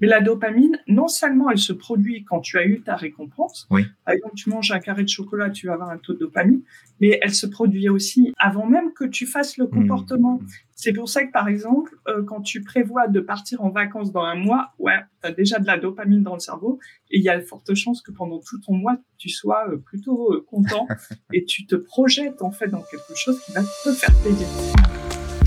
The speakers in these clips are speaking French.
Mais la dopamine, non seulement elle se produit quand tu as eu ta récompense, oui. par exemple tu manges un carré de chocolat, tu vas avoir un taux de dopamine, mais elle se produit aussi avant même que tu fasses le Hmm. comportement. C'est pour ça que par exemple, euh, quand tu prévois de partir en vacances dans un mois, ouais, tu as déjà de la dopamine dans le cerveau et il y a de fortes chances que pendant tout ton mois, tu sois euh, plutôt euh, content et tu te projettes en fait dans quelque chose qui va te faire plaisir.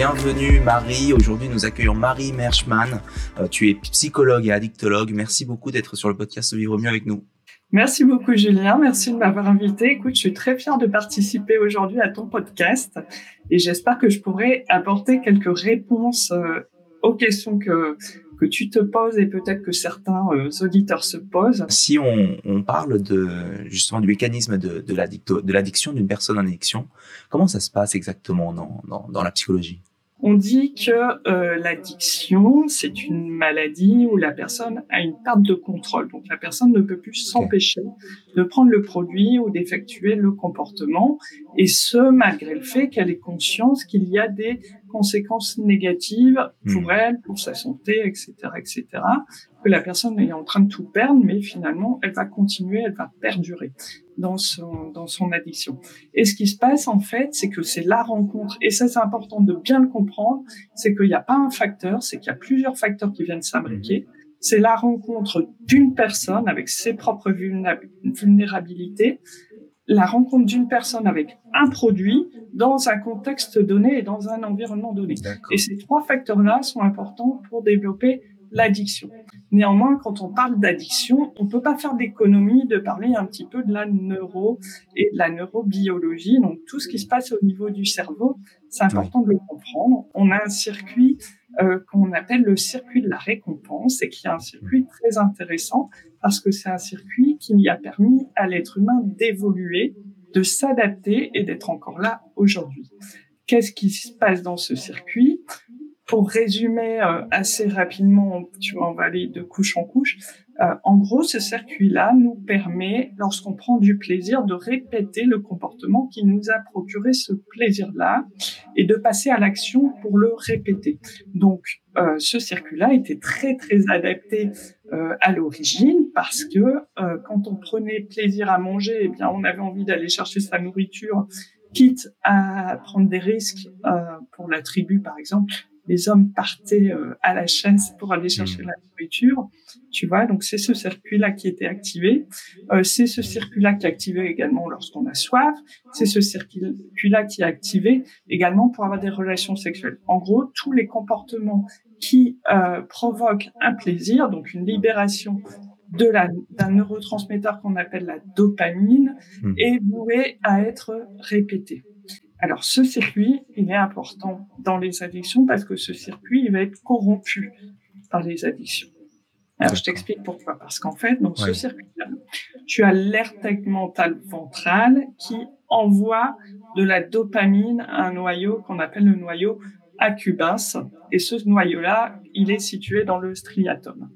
Bienvenue Marie, aujourd'hui nous accueillons Marie Merschmann. Euh, tu es psychologue et addictologue. Merci beaucoup d'être sur le podcast Vivre mieux avec nous. Merci beaucoup Julien, merci de m'avoir invité. Écoute, je suis très fière de participer aujourd'hui à ton podcast et j'espère que je pourrai apporter quelques réponses euh, aux questions que que tu te poses et peut-être que certains euh, auditeurs se posent. Si on, on, parle de justement du mécanisme de, de l'addiction d'une personne en addiction, comment ça se passe exactement dans, dans, dans la psychologie? On dit que euh, l'addiction, c'est une maladie où la personne a une perte de contrôle. Donc la personne ne peut plus s'empêcher de prendre le produit ou d'effectuer le comportement, et ce, malgré le fait qu'elle ait conscience qu'il y a des conséquences négatives pour mmh. elle, pour sa santé, etc., etc., que la personne est en train de tout perdre, mais finalement, elle va continuer, elle va perdurer dans son, dans son addiction. Et ce qui se passe, en fait, c'est que c'est la rencontre, et ça, c'est important de bien le comprendre, c'est qu'il n'y a pas un facteur, c'est qu'il y a plusieurs facteurs qui viennent s'imbriquer. C'est la rencontre d'une personne avec ses propres vulnérabilités, la rencontre d'une personne avec un produit dans un contexte donné et dans un environnement donné. Et ces trois facteurs-là sont importants pour développer l'addiction. Néanmoins, quand on parle d'addiction, on peut pas faire d'économie de parler un petit peu de la neuro et de la neurobiologie. Donc, tout ce qui se passe au niveau du cerveau, c'est important de le comprendre. On a un circuit euh, qu'on appelle le circuit de la récompense et qui est un circuit très intéressant parce que c'est un circuit qui a permis à l'être humain d'évoluer, de s'adapter et d'être encore là aujourd'hui. Qu'est-ce qui se passe dans ce circuit? Pour résumer euh, assez rapidement, tu vois, on va aller de couche en couche. Euh, en gros, ce circuit-là nous permet, lorsqu'on prend du plaisir, de répéter le comportement qui nous a procuré ce plaisir-là et de passer à l'action pour le répéter. Donc, euh, ce circuit-là était très très adapté euh, à l'origine parce que euh, quand on prenait plaisir à manger, eh bien, on avait envie d'aller chercher sa nourriture quitte à prendre des risques euh, pour la tribu, par exemple, les hommes partaient euh, à la chasse pour aller chercher la nourriture. Tu vois, donc c'est ce circuit-là qui était activé. Euh, c'est ce circuit-là qui est activé également lorsqu'on a soif. C'est ce circuit-là qui est activé également pour avoir des relations sexuelles. En gros, tous les comportements qui euh, provoquent un plaisir, donc une libération de la d'un neurotransmetteur qu'on appelle la dopamine, mmh. est voué à être répété. Alors, ce circuit, il est important dans les addictions parce que ce circuit, il va être corrompu par les addictions. Alors, je t'explique pourquoi. Parce qu'en fait, dans ce circuit-là, tu as l'air tegmental ventral qui envoie de la dopamine à un noyau qu'on appelle le noyau accumbens. Et ce noyau-là, il est situé dans le striatum.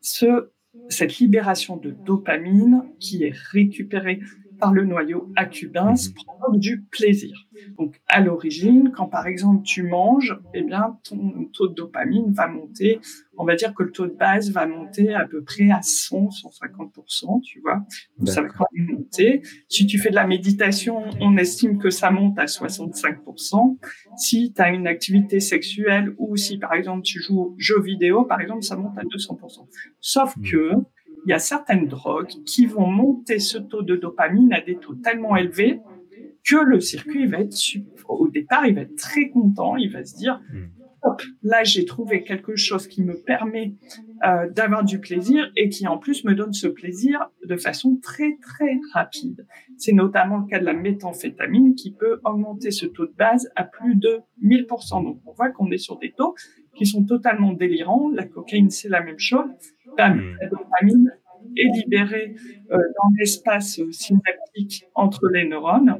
Ce, cette libération de dopamine qui est récupérée par le noyau accumbens provoque du plaisir. Donc, à l'origine, quand par exemple tu manges, eh bien, ton taux de dopamine va monter. On va dire que le taux de base va monter à peu près à 100, 150%, tu vois. Donc, ça va quand même monter. Si tu fais de la méditation, on estime que ça monte à 65%. Si tu as une activité sexuelle ou si par exemple tu joues aux jeux vidéo, par exemple, ça monte à 200%. Sauf que il y a certaines drogues qui vont monter ce taux de dopamine à des taux tellement élevés que le circuit va être au départ, il va être très content, il va se dire hop, là j'ai trouvé quelque chose qui me permet euh, d'avoir du plaisir et qui en plus me donne ce plaisir de façon très très rapide. C'est notamment le cas de la méthamphétamine qui peut augmenter ce taux de base à plus de 1000%. Donc on voit qu'on est sur des taux qui sont totalement délirants. La cocaïne c'est la même chose. Bam, la dopamine est libérée euh, dans l'espace synaptique entre les neurones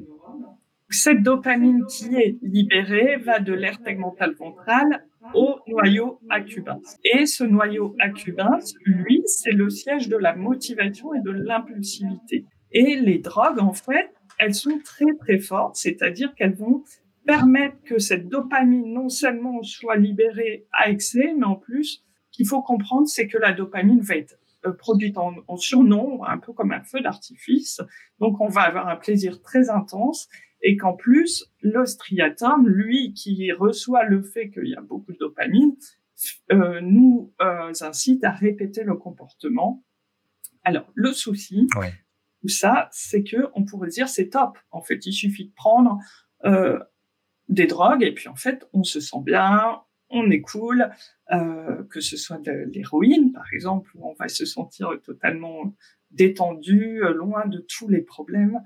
Cette dopamine qui est libérée va de l'aire tegmentale ventrale au noyau accumbens. Et ce noyau accumbens, lui, c'est le siège de la motivation et de l'impulsivité. Et les drogues, en fait, elles sont très très fortes, c'est-à-dire qu'elles vont permettre que cette dopamine non seulement soit libérée à excès, mais en plus, qu'il faut comprendre, c'est que la dopamine va être produite en, en surnombre, un peu comme un feu d'artifice. Donc, on va avoir un plaisir très intense et qu'en plus, le striatum, lui, qui reçoit le fait qu'il y a beaucoup de dopamine, euh, nous euh, incite à répéter le comportement. Alors, le souci, tout ça, c'est que on pourrait dire c'est top. En fait, il suffit de prendre euh, des drogues et puis en fait, on se sent bien, on est cool, euh, que ce soit de l'héroïne, par exemple, où on va se sentir totalement détendu, loin de tous les problèmes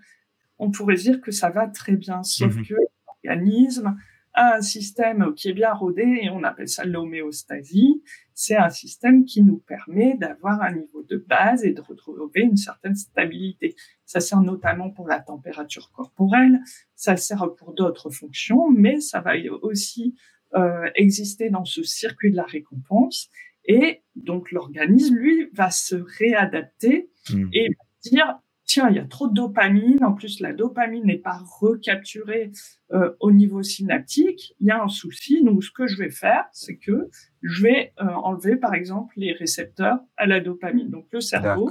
on pourrait dire que ça va très bien, sauf mhm. que l'organisme a un système qui est bien rodé et on appelle ça l'homéostasie. C'est un système qui nous permet d'avoir un niveau de base et de retrouver une certaine stabilité. Ça sert notamment pour la température corporelle, ça sert pour d'autres fonctions, mais ça va aussi euh, exister dans ce circuit de la récompense. Et donc l'organisme, lui, va se réadapter mhm. et dire tiens, il y a trop de dopamine, en plus la dopamine n'est pas recapturée euh, au niveau synaptique, il y a un souci. Donc ce que je vais faire, c'est que je vais euh, enlever par exemple les récepteurs à la dopamine. Donc le cerveau,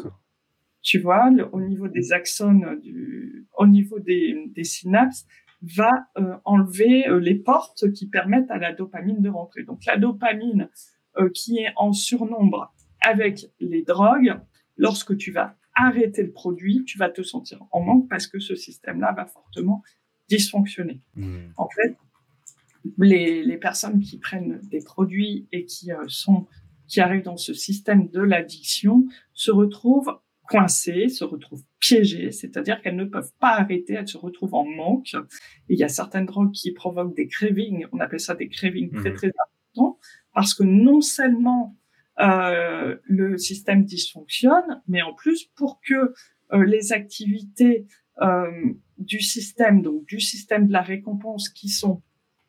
tu vois, au niveau des axones, du, au niveau des, des synapses, va euh, enlever les portes qui permettent à la dopamine de rentrer. Donc la dopamine qui est en surnombre avec les drogues, lorsque tu vas arrêter le produit, tu vas te sentir en manque parce que ce système-là va fortement dysfonctionner. Hmm. En fait, les, les, personnes qui prennent des produits et qui euh, sont qui arrivent dans ce système de l'addiction se retrouvent coincées, se retrouvent piégées, c'est-à-dire qu'elles ne peuvent pas arrêter, elles se retrouvent en manque. Et il y a certaines drogues qui provoquent des cravings, on appelle ça des cravings très hmm. très importants, parce que non seulement euh, le système dysfonctionne, mais en plus pour que euh, les activités euh, du système, donc du système de la récompense, qui sont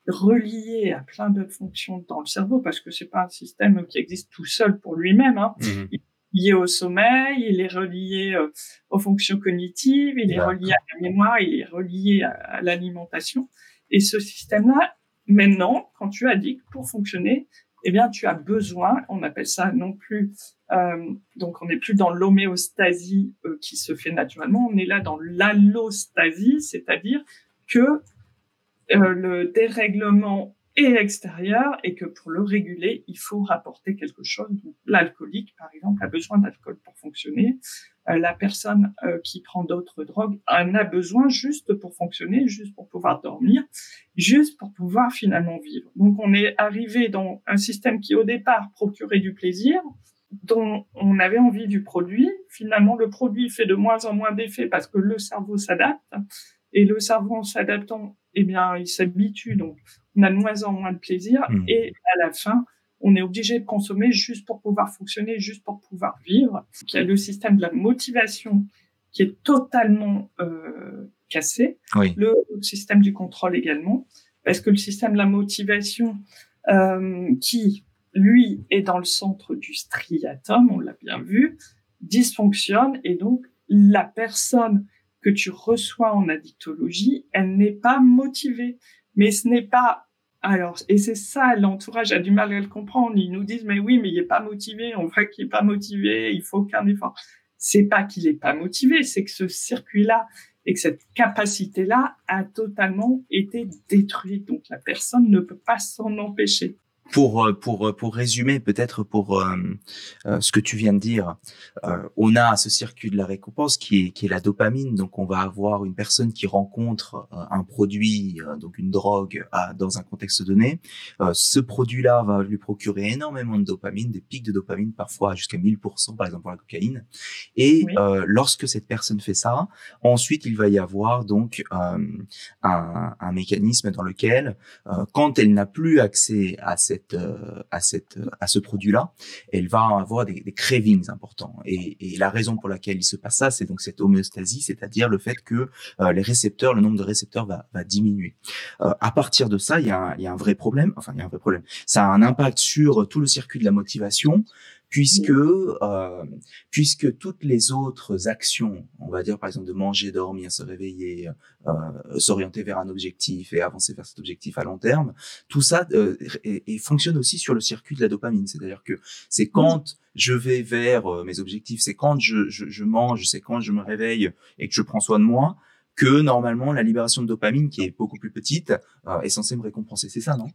reliées à plein de fonctions dans le cerveau, parce que c'est pas un système qui existe tout seul pour lui-même. Hein. Mhm. Il lié au sommeil, il est relié aux fonctions cognitives, il est relié à la mémoire, il est relié à, l'alimentation. Et ce système-là, maintenant, quand tu as dit que pour fonctionner, eh bien, tu as besoin, on appelle ça non plus, euh, donc on n'est plus dans l'homéostasie euh, qui se fait naturellement, on est là dans l'allostasie, c'est-à-dire que euh, le dérèglement est extérieur et que pour le réguler, il faut rapporter quelque chose. L'alcoolique, par exemple, a besoin d'alcool pour fonctionner. Euh, la personne euh, qui prend d'autres drogues en a besoin juste pour fonctionner, juste pour pouvoir dormir, juste pour pouvoir finalement vivre. Donc on est arrivé dans un système qui au départ procurait du plaisir, dont on avait envie du produit. Finalement, le produit fait de moins en moins d'effet parce que le cerveau s'adapte. Et le cerveau, en s'adaptant, eh bien, il s'habitue. Donc, on a de moins en moins de plaisir. Mmh. Et à la fin, on est obligé de consommer juste pour pouvoir fonctionner, juste pour pouvoir vivre. Il y a le système de la motivation qui est totalement euh, cassé, le système du contrôle également, parce que le système de la motivation euh, qui, lui, est dans le centre du striatum, on l'a bien vu, dysfonctionne et donc la personne que tu reçois en addictologie, elle n'est pas motivée. Mais ce n'est pas alors, et c'est ça, l'entourage a du mal à le comprendre. Ils nous disent, mais oui, mais il est pas motivé. On voit qu'il est pas motivé. Il faut aucun effort. C'est pas qu'il est pas motivé, c'est que ce circuit-là et que cette capacité-là a totalement été détruite. Donc, la personne ne peut pas s'en empêcher pour euh, pour euh, pour résumer peut-être pour euh, ce que tu viens de dire, on a ce circuit de la récompense qui est qui est la dopamine. Donc on va avoir une personne qui rencontre un produit, donc une drogue, dans un contexte donné. ce produit-là va lui procurer énormément de dopamine, des pics de dopamine parfois jusqu'à 1000% par exemple pour la cocaïne. Et lorsque cette personne fait ça, ensuite il va y avoir donc un, un mécanisme dans lequel quand elle n'a plus accès à cette cette euh, à cette à ce produit-là, elle va avoir des, des cravings importants. Et, et, la raison pour laquelle il se passe ça, c'est donc cette homéostasie, c'est-à-dire le fait que euh, les récepteurs, le nombre de récepteurs va, va diminuer. Euh, à partir de ça, il y a, il y a un vrai problème. Enfin, il y a un vrai problème. Ça a un impact sur tout le circuit de la motivation, puisque euh, puisque toutes les autres actions, on va dire par exemple de manger, dormir, se réveiller, euh, s'orienter vers un objectif et avancer vers cet objectif à long terme, tout ça euh, et, fonctionne aussi sur le circuit de la dopamine. C'est-à-dire que c'est quand je vais vers euh, mes objectifs, c'est quand je, je, je mange, c'est quand je me réveille et que je prends soin de moi que normalement la libération de dopamine, qui est beaucoup plus petite, euh, est censée me récompenser. C'est ça, non?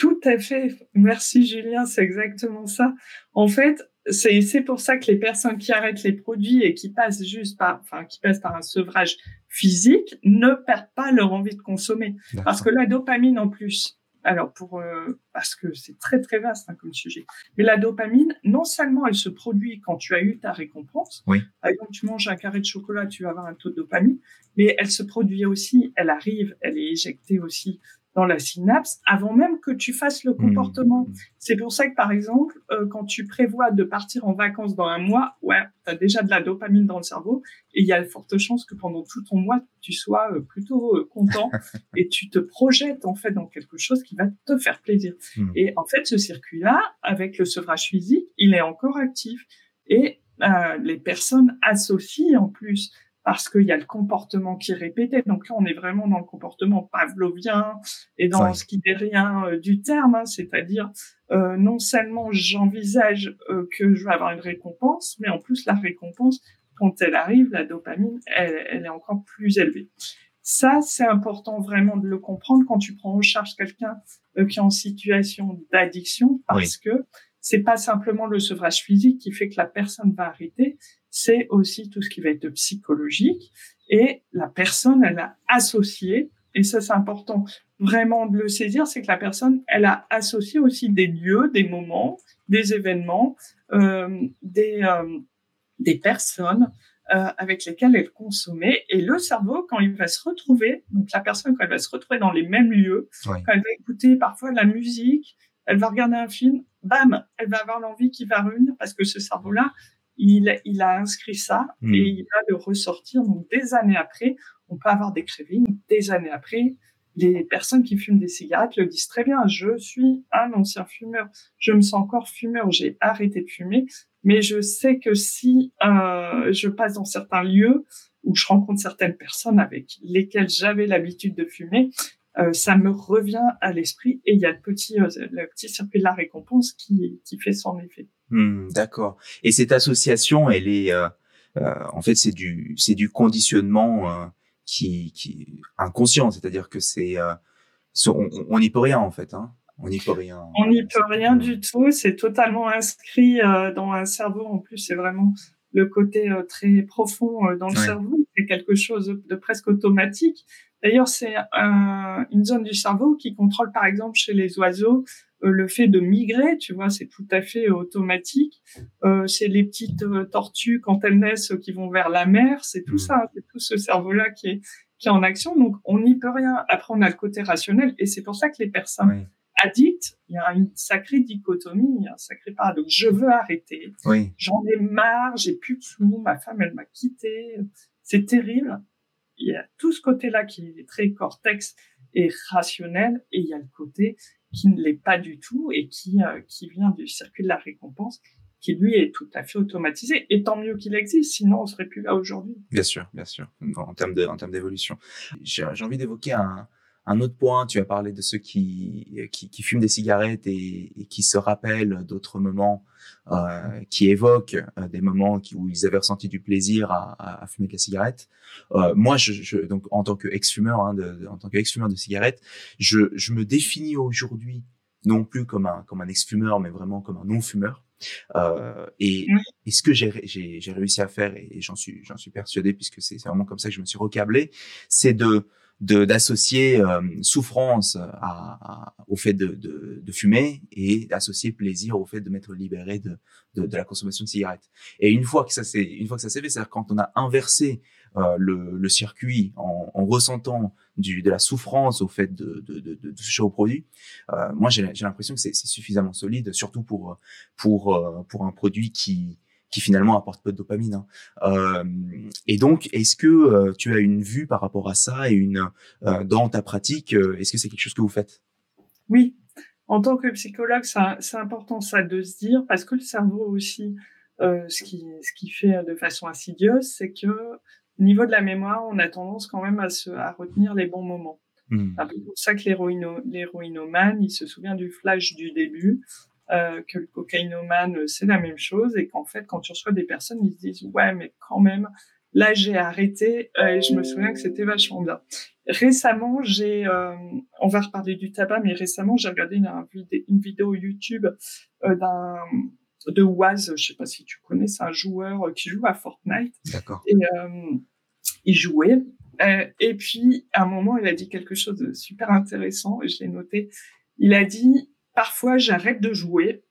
Tout à fait. Merci Julien, c'est exactement ça. En fait, c'est pour ça que les personnes qui arrêtent les produits et qui passent juste par, enfin, qui passent par un sevrage physique ne perdent pas leur envie de consommer. Parce que la dopamine en plus, alors pour euh, parce que c'est très très vaste hein, comme sujet. Mais la dopamine, non seulement elle se produit quand tu as eu ta récompense. Oui. Par exemple, tu manges un carré de chocolat, tu vas avoir un taux de dopamine, mais elle se produit aussi, elle arrive, elle est éjectée aussi dans la synapse avant même que tu fasses le mmh. comportement. C'est pour ça que, par exemple, euh, quand tu prévois de partir en vacances dans un mois, ouais, tu as déjà de la dopamine dans le cerveau et il y a de fortes chances que pendant tout ton mois, tu sois euh, plutôt euh, content et tu te projettes en fait dans quelque chose qui va te faire plaisir. Mmh. Et en fait, ce circuit-là, avec le sevrage physique, il est encore actif et les personnes associent en plus parce qu'il y a le comportement qui est répété. Donc là, on est vraiment dans le comportement pavlovien et dans ce qui n'est rien euh, du terme, hein. c'est-à-dire euh, non seulement j'envisage euh, que je vais avoir une récompense, mais en plus la récompense, quand elle arrive, la dopamine, elle, elle est encore plus élevée. Ça, c'est important vraiment de le comprendre quand tu prends en charge quelqu'un qui est en situation d'addiction, parce que c'est pas simplement le sevrage physique qui fait que la personne va arrêter, c'est aussi tout ce qui va être psychologique. Et la personne, elle a associé, et ça c'est important vraiment de le saisir, c'est que la personne, elle a associé aussi des lieux, des moments, des événements, euh, des, euh, des personnes euh, avec lesquelles elle consommait. Et le cerveau, quand il va se retrouver, donc la personne, quand elle va se retrouver dans les mêmes lieux, quand elle va écouter parfois la musique, elle va regarder un film, bam, elle va avoir l'envie qui va revenir parce que ce cerveau-là, il, il a inscrit ça hmm. et il va le ressortir. Donc, des années après, on peut avoir des cravings. Des années après, les personnes qui fument des cigarettes le disent très bien. Je suis un ancien fumeur. Je me sens encore fumeur. J'ai arrêté de fumer. Mais je sais que si euh, je passe dans certains lieux où je rencontre certaines personnes avec lesquelles j'avais l'habitude de fumer, euh, ça me revient à l'esprit et il y a le petit, euh, le petit circuit de la récompense qui, qui fait son effet. Hmm, d'accord. Et cette association, elle est, euh, en fait, c'est du, c'est du conditionnement qui, qui inconscient, c'est-à-dire que c'est, on n'y peut rien en fait. Hein. On n'y peut rien. On n'y peut rien du tout. C'est totalement inscrit dans un cerveau. En plus, c'est vraiment le côté très profond dans le cerveau. C'est quelque chose de presque automatique. D'ailleurs, c'est une zone du cerveau qui contrôle, par exemple, chez les oiseaux, euh, le fait de migrer, tu vois, c'est tout à fait automatique. Euh, c'est les petites euh, tortues quand elles naissent qui vont vers la mer, c'est tout mmh. ça, c'est tout ce cerveau-là qui est qui est en action. Donc on n'y peut rien. Après on a le côté rationnel et c'est pour ça que les personnes addictes, il y a une sacrée dichotomie, un sacré paradoxe. Je veux arrêter. J'en ai marre, j'ai plus de sous, ma femme elle m'a quitté, c'est terrible. Il y a tout ce côté-là qui est très cortex et rationnel et il y a le côté qui ne l'est pas du tout et qui, euh, qui vient du circuit de la récompense, qui lui est tout à fait automatisé. Et tant mieux qu'il existe, sinon on serait plus là aujourd'hui. Bien sûr, bien sûr, en termes d'évolution. J'ai envie d'évoquer un, un autre point, tu as parlé de ceux qui, qui, qui fument des cigarettes et, et qui se rappellent d'autres moments, euh, qui évoquent euh, des moments qui, où ils avaient ressenti du plaisir à, à, fumer de la cigarette. Euh, moi, je, je, donc en tant qu'ex-fumeur, hein, de, en tant qu'ex-fumeur de cigarettes, je, je me définis aujourd'hui non plus comme un comme un ex-fumeur, mais vraiment comme un non-fumeur. Euh, et, et, ce que j'ai j'ai réussi à faire, et j'en suis j'en suis persuadé puisque c'est vraiment comme ça que je me suis recablé, c'est de d'associer euh, souffrance à, au fait de, de, de, fumer et d'associer plaisir au fait de m'être libéré de, de, de, la consommation de cigarettes. Et une fois que ça s'est une fois que ça s'est fait, c'est-à-dire quand on a inversé euh, le, le, circuit en, en, ressentant du, de la souffrance au fait de, de, de, de toucher au produit. Euh, moi, j'ai l'impression que c'est suffisamment solide, surtout pour pour euh, pour un produit qui qui finalement apporte peu de dopamine. Hein. Euh, et donc, est-ce que euh, tu as une vue par rapport à ça et une euh, dans ta pratique, est-ce que c'est quelque chose que vous faites? Oui, en tant que psychologue, c'est important ça de se dire parce que le cerveau aussi, ce qui ce qui fait de façon insidieuse, c'est que au niveau de la mémoire, on a tendance quand même à se à retenir les bons moments. Mmh. C'est pour ça que l'héroïnomane, il se souvient du flash du début, euh, que le cocaïnomane, euh, c'est la même chose, et qu'en fait, quand tu reçois des personnes, ils se disent, ouais, mais quand même, là, j'ai arrêté, euh, et je me souviens que c'était vachement bien. Récemment, j'ai, on va reparler du tabac, mais récemment, j'ai regardé une, une, vidéo YouTube d'un de Waz, je sais pas si tu connais, c'est un joueur qui joue à Fortnite. D'accord. Et il jouait. et puis, à un moment, il a dit quelque chose de super intéressant, et je l'ai noté. Il a dit, parfois j'arrête de jouer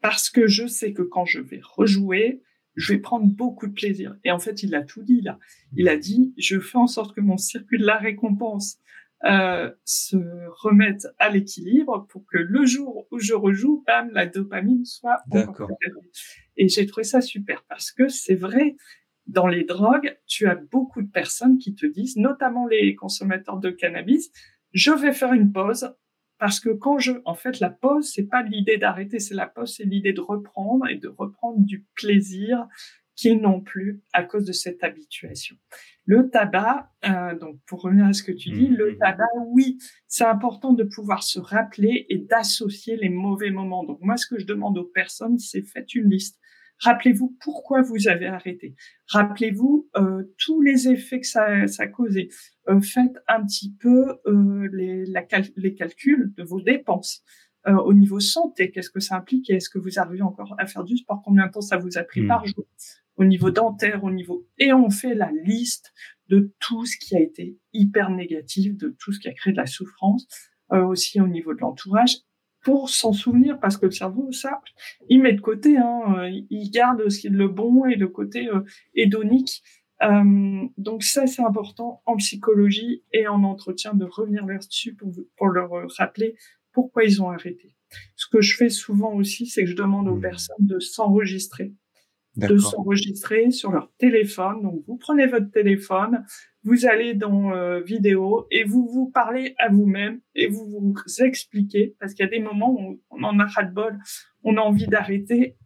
parce que je sais que quand je vais rejouer, je vais prendre beaucoup de plaisir. Et en fait, il a tout dit là. Il a dit, je fais en sorte que mon circuit de la récompense euh, se remette à l'équilibre pour que le jour où je rejoue, bam, la dopamine soit D'accord. Et j'ai trouvé ça super parce que c'est vrai, dans les drogues, tu as beaucoup de personnes qui te disent, notamment les consommateurs de cannabis, je vais faire une pause, parce que quand je, en fait, la pause, c'est pas l'idée d'arrêter, c'est la pause, c'est l'idée de reprendre et de reprendre du plaisir qui non plus à cause de cette habituation. Le tabac, euh, donc pour revenir à ce que tu dis, le mmh. tabac, oui, c'est important de pouvoir se rappeler et d'associer les mauvais moments. Donc moi, ce que je demande aux personnes, c'est faites une liste. Rappelez-vous pourquoi vous avez arrêté. Rappelez-vous euh, tous les effets que ça, ça a causé. Euh, faites un petit peu euh, les, la les calculs de vos dépenses. Euh, au niveau santé, qu'est-ce que ça implique et est-ce que vous arrivez encore à faire du sport? Combien de temps ça vous a pris hmm. par jour? Au niveau dentaire, au niveau... Et on fait la liste de tout ce qui a été hyper négatif, de tout ce qui a créé de la souffrance, euh, aussi au niveau de l'entourage pour s'en souvenir, parce que le cerveau, ça, il met de côté, hein, euh, il garde ce qui est le bon et le côté euh, hédonique. Euh, donc ça, c'est important en psychologie et en entretien de revenir là-dessus pour, pour leur rappeler pourquoi ils ont arrêté. Ce que je fais souvent aussi, c'est que je demande aux mmh. personnes de s'enregistrer de s'enregistrer sur leur téléphone. Donc, vous prenez votre téléphone, vous allez dans euh, vidéo et vous vous parlez à vous-même et vous vous expliquez parce qu'il y a des moments où on en a ras de bol, on a envie d'arrêter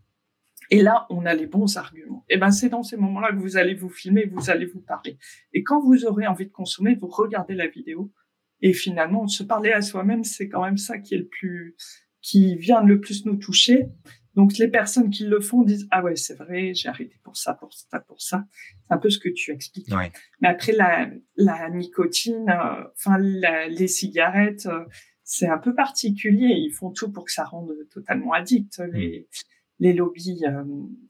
et là, on a les bons arguments. Et ben, c'est dans ces moments-là que vous allez vous filmer, vous allez vous parler. Et quand vous aurez envie de consommer, vous regardez la vidéo et finalement, se parler à soi-même, c'est quand même ça qui est le plus, qui vient le plus nous toucher. Donc les personnes qui le font disent ah ouais c'est vrai j'ai arrêté pour ça pour ça pour ça c'est un peu ce que tu expliques. Mais après la la nicotine euh, enfin les cigarettes euh, c'est un peu particulier ils font tout pour que ça rende totalement addict mm. les les lobbies. Euh,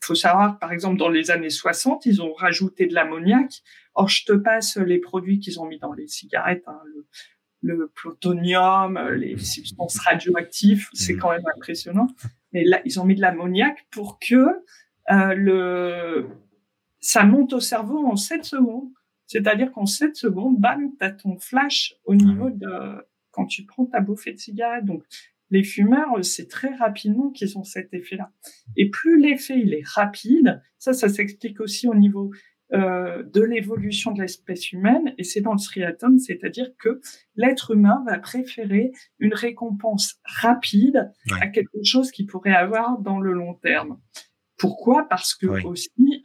faut savoir par exemple dans les années 60 ils ont rajouté de l'ammoniac. Or je te passe les produits qu'ils ont mis dans les cigarettes hein, le, le plutonium, les substances radioactives, c'est mm. quand même impressionnant. Mais là, ils ont mis de l'ammoniac pour que euh, le ça monte au cerveau en 7 secondes. C'est-à-dire qu'en 7 secondes, bam, tu as ton flash au niveau de quand tu prends ta bouffée de cigarette. Donc, les fumeurs, c'est très rapidement qu'ils ont cet effet-là. Et plus l'effet il est rapide, ça, ça s'explique aussi au niveau euh, de l'évolution de l'espèce humaine, et c'est dans le striatum, c'est-à-dire que l'être humain va préférer une récompense rapide à quelque chose qu'il pourrait avoir dans le long terme. Pourquoi? Parce que aussi,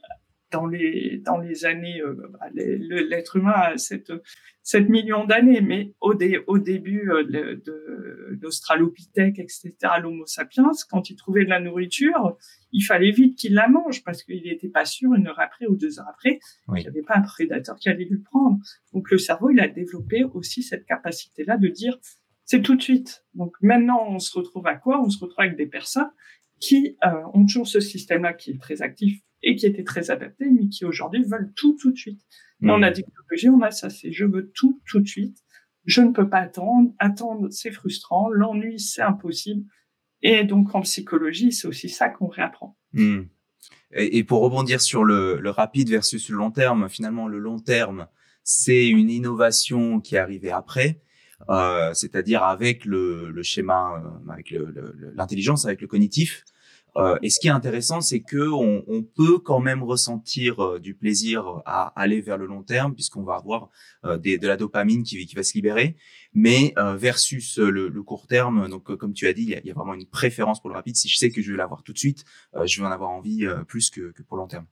dans les dans les années, euh, bah, l'être humain a 7, 7 millions d'années, mais au, au début euh, de, l'Australopithèque, etc., l'Homo sapiens, quand il trouvait de la nourriture, il fallait vite qu'il la mange parce qu'il n'était pas sûr une heure après ou deux heures après qu'il n'y avait pas un prédateur qui allait lui prendre. Donc le cerveau, il a développé aussi cette capacité-là de dire c'est tout de suite. Donc maintenant, on se retrouve à quoi? On se retrouve avec des personnes qui euh, ont toujours ce système-là qui est très actif et qui était très adapté, mais qui aujourd'hui veulent tout tout de suite. Mmh. On a dit que on a ça, c'est je veux tout tout de suite. Je ne peux pas attendre. Attendre, c'est frustrant. L'ennui, c'est impossible. Et donc en psychologie, c'est aussi ça qu'on réapprend. Mmh. Et, pour rebondir sur le, le, rapide versus le long terme, finalement le long terme, c'est une innovation qui est arrivée après, euh, c'est-à-dire avec le, le schéma, euh, avec l'intelligence, avec le cognitif. Euh, et ce qui est intéressant, c'est que on, on, peut quand même ressentir euh, du plaisir à aller vers le long terme, puisqu'on va avoir euh, des, de la dopamine qui, qui, va se libérer, mais versus le, le, court terme. Donc, comme tu as dit, il y, a, il y, a, vraiment une préférence pour le rapide. Si je sais que je vais l'avoir tout de suite, je vais en avoir envie plus que, que pour long terme.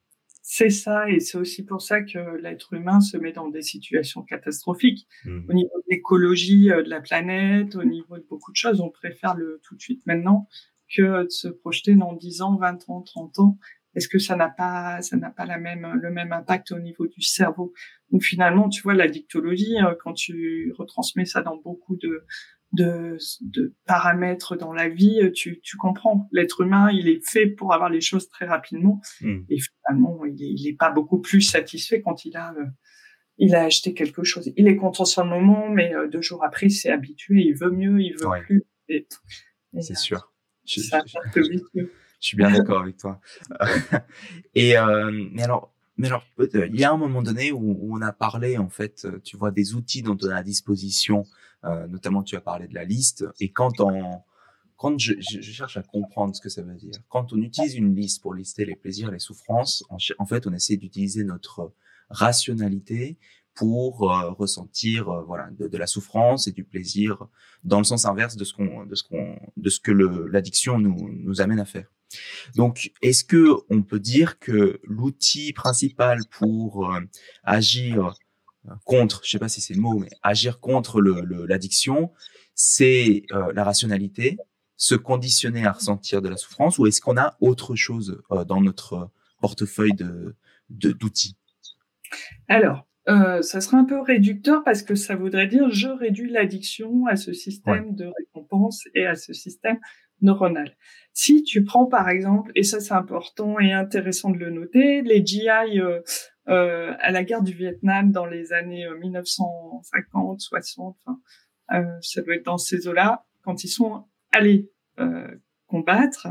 C'est ça, et c'est aussi pour ça que l'être humain se met dans des situations catastrophiques. Mmh. Au niveau de l'écologie de la planète, au niveau de beaucoup de choses, on préfère le tout de suite maintenant que de se projeter dans 10 ans, 20 ans, 30 ans? Est-ce que ça n'a pas, ça n'a pas la même, le même impact au niveau du cerveau? Donc finalement, tu vois, la dictologie, euh, quand tu retransmets ça dans beaucoup de, de, de paramètres dans la vie, euh, tu, tu comprends. L'être humain, il est fait pour avoir les choses très rapidement. Hmm. Et finalement, il est, pas beaucoup plus satisfait quand il a, euh, il a acheté quelque chose. Il est content sur le moment, mais deux jours après, il s'est habitué, il veut mieux, il veut plus. c'est sûr. Je, suis bien d'accord avec toi. et euh, mais alors, mais alors, il y a un moment donné où, on a parlé en fait, tu vois, des outils dont on a à disposition. Euh, notamment, tu as parlé de la liste. Et quand on, quand je, je, cherche à comprendre ce que ça veut dire, quand on utilise une liste pour lister les plaisirs les souffrances, en, en fait, on essaie d'utiliser notre rationalité pour euh, ressentir euh, voilà de, de, la souffrance et du plaisir dans le sens inverse de ce qu'on de ce qu'on de ce que l'addiction nous nous amène à faire. Donc est-ce que on peut dire que l'outil principal pour euh, agir contre, je sais pas si c'est le mot, mais agir contre l'addiction, le, c'est la rationalité, se conditionner à ressentir de la souffrance, ou est-ce qu'on a autre chose dans notre portefeuille de d'outils? Alors, euh, ça serait un peu réducteur parce que ça voudrait dire je réduis l'addiction à ce système de récompense et à ce système neuronal. Si tu prends par exemple, et ça c'est important et intéressant de le noter, les GI euh, euh, à la guerre du Vietnam dans les années 1950, 60, enfin, ça doit être dans ces eaux-là, quand ils sont allés combattre.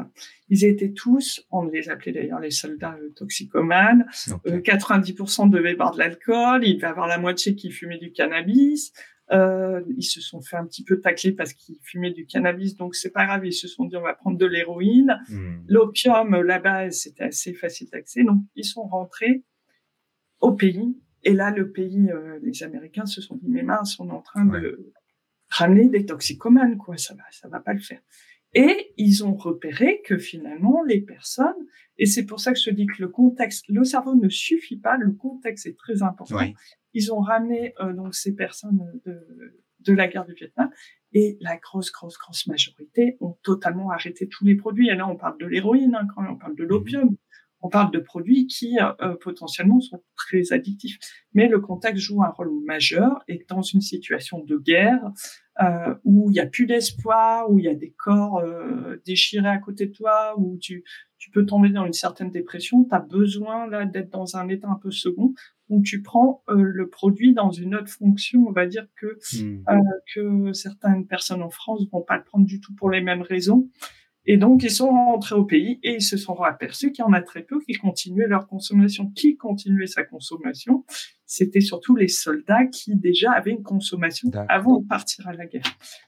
Ils étaient tous, on les appelait d'ailleurs les soldats euh, toxicomanes. 90% euh, devaient boire de l'alcool. Il devait avoir la moitié qui fumait du cannabis. Euh, ils se sont fait un petit peu tacler parce qu'ils fumaient du cannabis, donc c'est pas grave. Ils se sont dit on va prendre de l'héroïne, hmm. l'opium là-bas c'était assez facile d'accès, donc ils sont rentrés au pays. Et là, le pays, les Américains se sont dit mais mince, on est en train de ramener des toxicomanes, quoi. Ça va, ça va pas le faire. Et ils ont repéré que finalement, les personnes, et c'est pour ça que je te dis que le contexte, le cerveau ne suffit pas, le contexte est très important. Ils ont ramené euh, donc ces personnes de, de la guerre du Vietnam et la grosse, grosse, grosse majorité ont totalement arrêté tous les produits. Et là, on parle de l'héroïne, hein, quand on parle de l'opium, on parle de produits qui euh, potentiellement sont très addictifs. Mais le contexte joue un rôle majeur et dans une situation de guerre euh, où il y a plus d'espoir, où il y a des corps euh, déchirés à côté de toi, où tu, tu peux tomber dans une certaine dépression, tu as besoin là d'être dans un état un peu second où tu prends euh, le produit dans une autre fonction. On va dire que hmm. que certaines personnes en France vont pas le prendre du tout pour les mêmes raisons. Et donc, ils sont rentrés au pays et ils se sont aperçus qu'il y en a très peu qui continuaient leur consommation. Qui continuait sa consommation C'était surtout les soldats qui déjà avaient une consommation avant de partir à la guerre.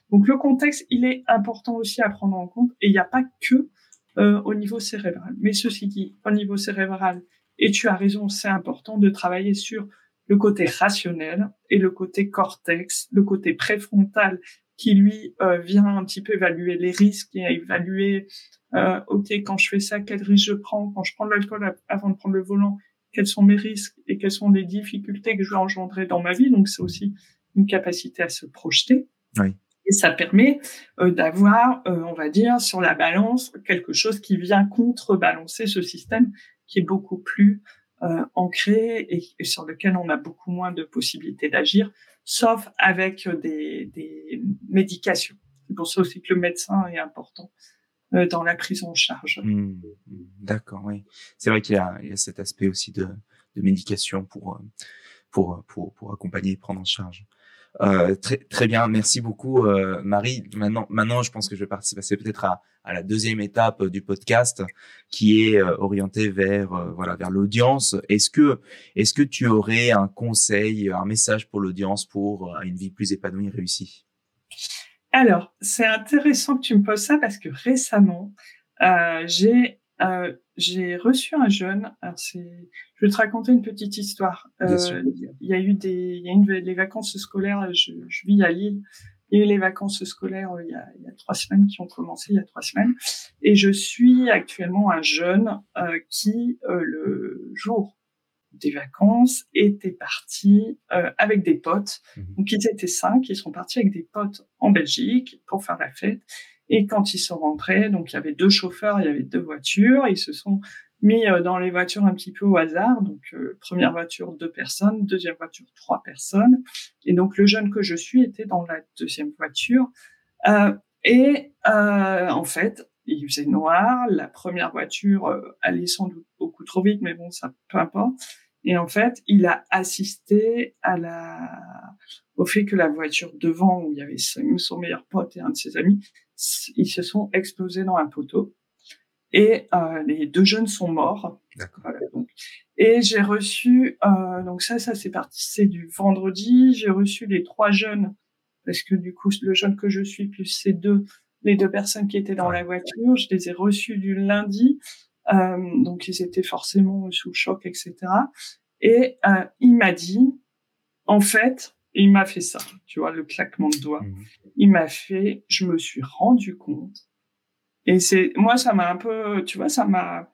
Donc, le contexte, il est important aussi à prendre en compte. Et il n'y a pas que euh, au niveau cérébral. Mais ceci dit, au niveau cérébral, et tu as raison, c'est important de travailler sur le côté rationnel et le côté cortex, le côté préfrontal qui lui euh, vient un petit peu évaluer les risques et évaluer euh, ok quand je fais ça quel risque je prends? Quand je prends de l'alcool avant de prendre le volant quels sont mes risques et quelles sont les difficultés que je vais engendrer dans ma vie donc c'est aussi une capacité à se projeter oui. et ça permet euh, d'avoir euh, on va dire sur la balance quelque chose qui vient contrebalancer ce système qui est beaucoup plus euh, ancré et, et, sur lequel on a beaucoup moins de possibilités d'agir sauf avec des, des médications. C'est pour ça aussi que le médecin est important dans la prise en charge. Mmh, mmh. D'accord, oui. C'est vrai qu'il y, y, a cet aspect aussi de, de médication pour, pour, pour, pour accompagner et prendre en charge. Euh, très, très bien, merci beaucoup euh, Marie. Maintenant, maintenant, je pense que je vais passer peut-être à, à, la deuxième étape du podcast, qui est euh, orientée vers euh, voilà vers l'audience. Est-ce que est-ce que tu aurais un conseil, un message pour l'audience pour une vie plus épanouie, réussie? Alors, c'est intéressant que tu me poses ça parce que récemment, j'ai j'ai reçu un jeune. Alors c'est, je vais te raconter une petite histoire. Euh, il y a eu des, il y a une, les vacances scolaires. Je, je vis à Lille. Et les vacances scolaires, il y, a, il y, a, trois semaines qui ont commencé, il y a trois semaines. Et je suis actuellement un jeune euh, qui, euh, le jour des vacances, était parti euh, avec des potes. Mmh Donc ils étaient cinq, ils sont partis avec des potes en Belgique pour faire la fête. Et quand ils sont rentrés, donc il y avait deux chauffeurs, il y avait deux voitures, ils se sont mis euh, dans les voitures un petit peu au hasard. Donc euh, première voiture deux personnes, deuxième voiture trois personnes. Et donc le jeune que je suis était dans la deuxième voiture. Et en fait, il faisait noir. La première voiture allait sans doute beaucoup trop vite, mais bon, ça peu importe. Et en fait, il a assisté à la, au fait que la voiture devant, où il y avait son meilleur pote et un de ses amis, ils se sont explosés dans un poteau et euh, les deux jeunes sont morts. et j'ai reçu euh, donc ça, ça c'est parti, c'est du vendredi. J'ai reçu les trois jeunes parce que du coup le jeune que je suis plus ces deux, les deux personnes qui étaient dans la voiture, je les ai reçus du lundi. Euh, donc ils étaient forcément sous le choc, etc. Et euh, il m'a dit, en fait, il m'a fait ça, tu vois, le claquement de doigts. Mmh. Il m'a fait, je me suis rendu compte. Et c'est, moi, ça m'a un peu, tu vois, ça m'a,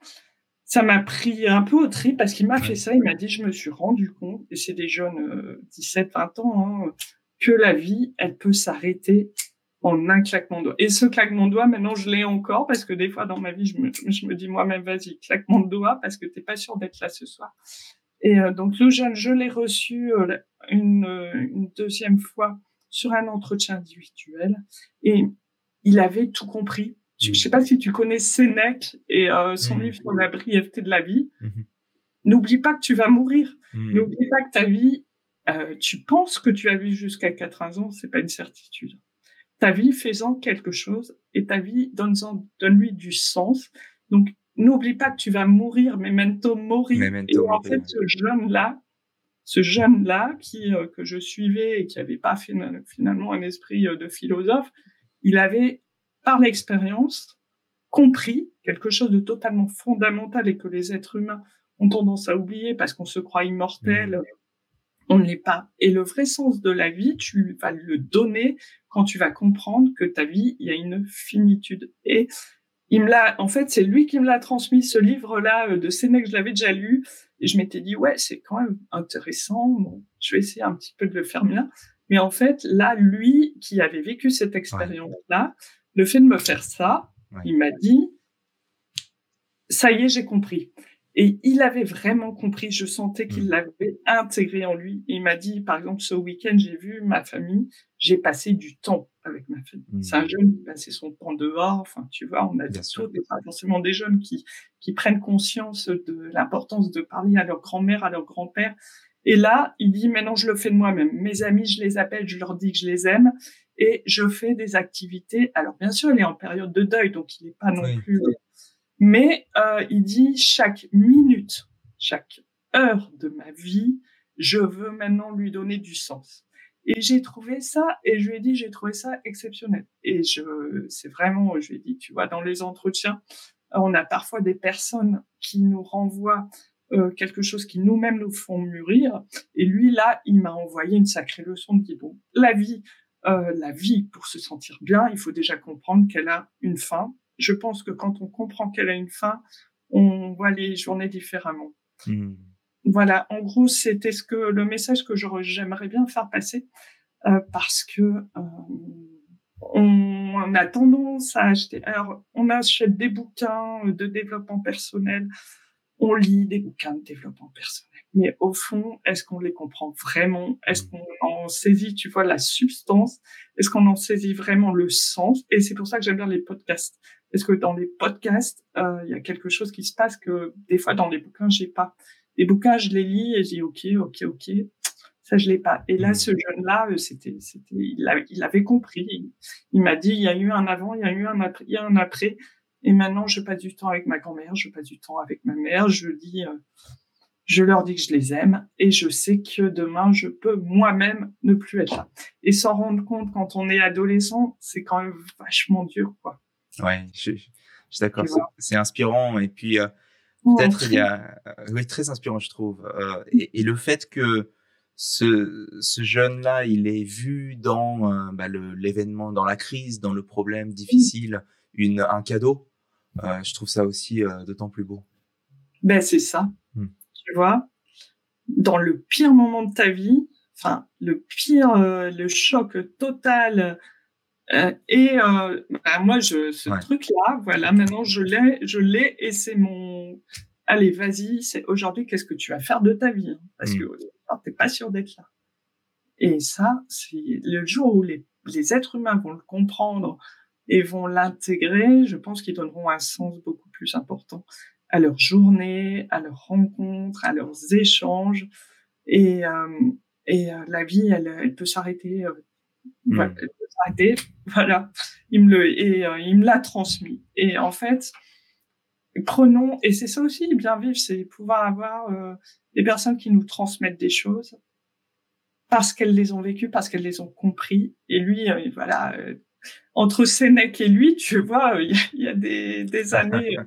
ça m'a pris un peu au tri parce qu'il m'a fait ça. Il m'a dit, je me suis rendu compte, et c'est des jeunes 17, euh, 20 ans, hein, que la vie, elle peut s'arrêter en un claquement de doigts. Et ce claquement de doigts, maintenant, je l'ai encore parce que des fois dans ma vie, je me, je me dis moi-même, vas-y, claquement de doigts parce que t'es pas sûr d'être là ce soir. Et euh, donc le jeune, je l'ai reçu euh, une, euh, une, deuxième fois sur un entretien individuel et il avait tout compris. Je ne sais pas si tu connais Sénèque et son mmh. livre sur la brièveté de la vie. Mmh. N'oublie pas que tu vas mourir. Mmh. N'oublie pas que ta vie, tu penses que tu as vu jusqu'à 80 ans, c'est pas une certitude. Ta vie faisant quelque chose et ta vie donne-lui du sens. Donc n'oublie pas que tu vas mourir, memento mori. et en fait, ce jeune-là, ce jeune-là qui euh, que je suivais et qui avait pas finalement un esprit euh, de philosophe, il avait par l'expérience compris quelque chose de totalement fondamental et que les êtres humains ont tendance à oublier parce qu'on se croit immortel. On ne l'est pas. Et le vrai sens de la vie, tu vas le donner quand tu vas comprendre que ta vie, il y a une finitude. Et il me l'a, en fait, c'est lui qui me l'a transmis ce livre-là euh, de Sénèque. Je l'avais déjà lu et je m'étais dit ouais, c'est quand même intéressant. Bon, je vais essayer un petit peu de le faire bien. Mais en fait, là, lui qui avait vécu cette expérience-là, le fait de me faire ça, il m'a dit ça y est, j'ai compris. Et il avait vraiment compris, je sentais qu'il mmh. l'avait intégré en lui. il m'a dit, par exemple, ce week-end, j'ai vu ma famille, j'ai passé du temps avec ma famille. C'est un jeune qui passait son temps dehors. Enfin, tu vois, on a des pas forcément des jeunes qui, qui prennent conscience de l'importance de parler à leur grand-mère, à leur grand-père. Et là, il dit, maintenant, je le fais de moi-même. Mes amis, je les appelle, je leur dis que je les aime et je fais des activités. Alors, bien sûr, il est en période de deuil, donc il n'est pas non plus mais euh, il dit chaque minute, chaque heure de ma vie, je veux maintenant lui donner du sens. Et j'ai trouvé ça, et je lui ai dit, j'ai trouvé ça exceptionnel. Et je, c'est vraiment, je lui ai dit, tu vois, dans les entretiens, on a parfois des personnes qui nous renvoient euh, quelque chose qui nous-mêmes nous font mûrir. Et lui, là, il m'a envoyé une sacrée leçon de bon, la vie, euh, la vie, pour se sentir bien, il faut déjà comprendre qu'elle a une fin, je pense que quand on comprend qu'elle a une fin, on voit les journées différemment. Hmm. Voilà, en gros, c'était ce que le message que j'aimerais bien faire passer euh, parce que euh, on, a tendance à acheter. Alors, on achète des bouquins de développement personnel, on lit des bouquins de développement personnel. Mais au fond, est-ce qu'on les comprend vraiment? Est-ce qu'on en saisit, tu vois, la substance? Est-ce qu'on en saisit vraiment le sens? Et c'est pour ça que j'aime bien les podcasts. Est-ce que dans les podcasts, euh, il y a quelque chose qui se passe que des fois dans les bouquins, j'ai pas. Les bouquins, je les lis et je dis ok, ok, ok, Ça, je l'ai pas. Et là, mmh. ce jeune-là, euh, c'était, c'était, il, avait compris. Il, m'a dit, il y a eu un avant, il y a eu un après, il y a un après. Et maintenant, je passe du temps avec ma grand-mère, je passe du temps avec ma mère. Je dis, euh, je leur dis que je les aime et je sais que demain, je peux moi-même ne plus être là. Et s'en rendre compte quand on est adolescent, c'est quand même vachement dur, quoi. Ouais, je, je suis d'accord. C'est inspirant. Et puis, euh, peut-être il y a, oui, très inspirant, je trouve. et, et, le fait que ce, ce jeune-là, il est vu dans euh, bah, l'événement, dans la crise, dans le problème difficile, une, un cadeau. Euh, je trouve ça aussi euh, d'autant plus beau. Ben c'est ça. Tu vois, dans le pire moment de ta vie, enfin le pire, le choc total. et bah, moi, je, ce truc-là, voilà, maintenant je l'ai, je l'ai, et c'est mon. Allez, vas-y, c'est aujourd'hui, qu'est-ce que tu vas faire de ta vie hein, Parce mmh. que t'es pas sûr d'être là. Et ça, c'est le jour où les, les, êtres humains vont le comprendre et vont l'intégrer, je pense qu'ils donneront un sens beaucoup plus important à leur journée, à leurs rencontres, à leurs échanges. Et, euh, et euh, la vie, elle, elle peut s'arrêter. Euh, hmm. elle peut s'arrêter. Voilà. Il me le, et il me l'a transmis. Et en fait, prenons, et c'est ça aussi, bien vivre, c'est pouvoir avoir euh, des personnes qui nous transmettent des choses parce qu'elles les ont vécues, parce qu'elles les ont compris. Et lui, euh, voilà, euh, entre Sénèque et lui, tu vois, il y, a des, des années.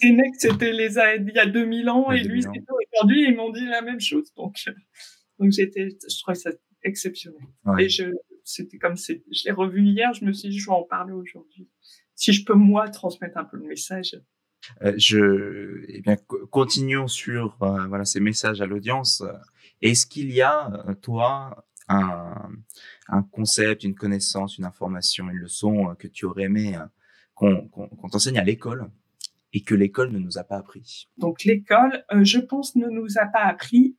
Sénèque, c'était les il y a 2000 ans, et lui, c'était aujourd'hui, ils m'ont dit la même chose. Donc, donc j'étais, je trouvais ça exceptionnel. Et je, c'était comme, je l'ai revu hier, je me suis dit, je vais en parler aujourd'hui. Si je peux, moi, transmettre un peu le message, euh, je, eh bien, continuons sur euh, voilà ces messages à l'audience. Est-ce qu'il y a, euh, toi, un, un, concept, une connaissance, une information, une leçon que tu aurais aimé qu'on t'enseigne à l'école? Et que l'école ne nous a pas appris Donc l'école, je pense, ne nous a pas appris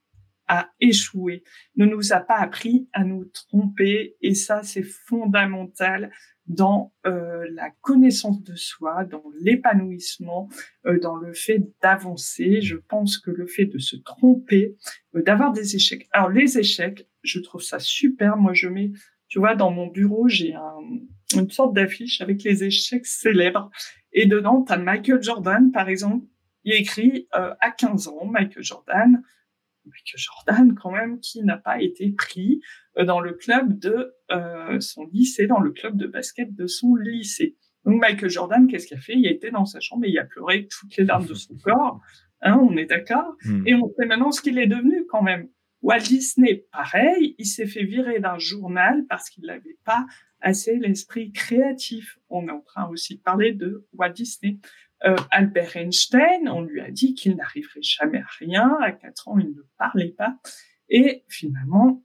à échouer, ne nous a pas appris à nous tromper et ça c'est fondamental dans euh, la connaissance de soi, dans l'épanouissement, euh, dans le fait d'avancer. Je pense que le fait de se tromper, euh, d'avoir des échecs. Alors les échecs, je trouve ça super. Moi, je mets, tu vois, dans mon bureau, j'ai un, une sorte d'affiche avec les échecs célèbres. Et dedans, tu as Michael Jordan, par exemple. Il écrit à 15 ans, Michael Jordan, Michael Jordan quand même, qui n'a pas été pris euh, dans le club de euh, son lycée, dans le club de basket de son lycée. Donc Michael Jordan, qu'est-ce qu'il a fait? Il a été dans sa chambre et il a pleuré toutes les larmes de son corps. Hein, on est d'accord? Hmm. Et on sait maintenant ce qu'il est devenu quand même. Walt Disney, pareil, il s'est fait virer d'un journal parce qu'il n'avait pas assez l'esprit créatif. On est en train aussi de parler de Walt Disney. Euh, Albert Einstein, on lui a dit qu'il n'arriverait jamais à rien. À quatre ans, il ne parlait pas. Et finalement,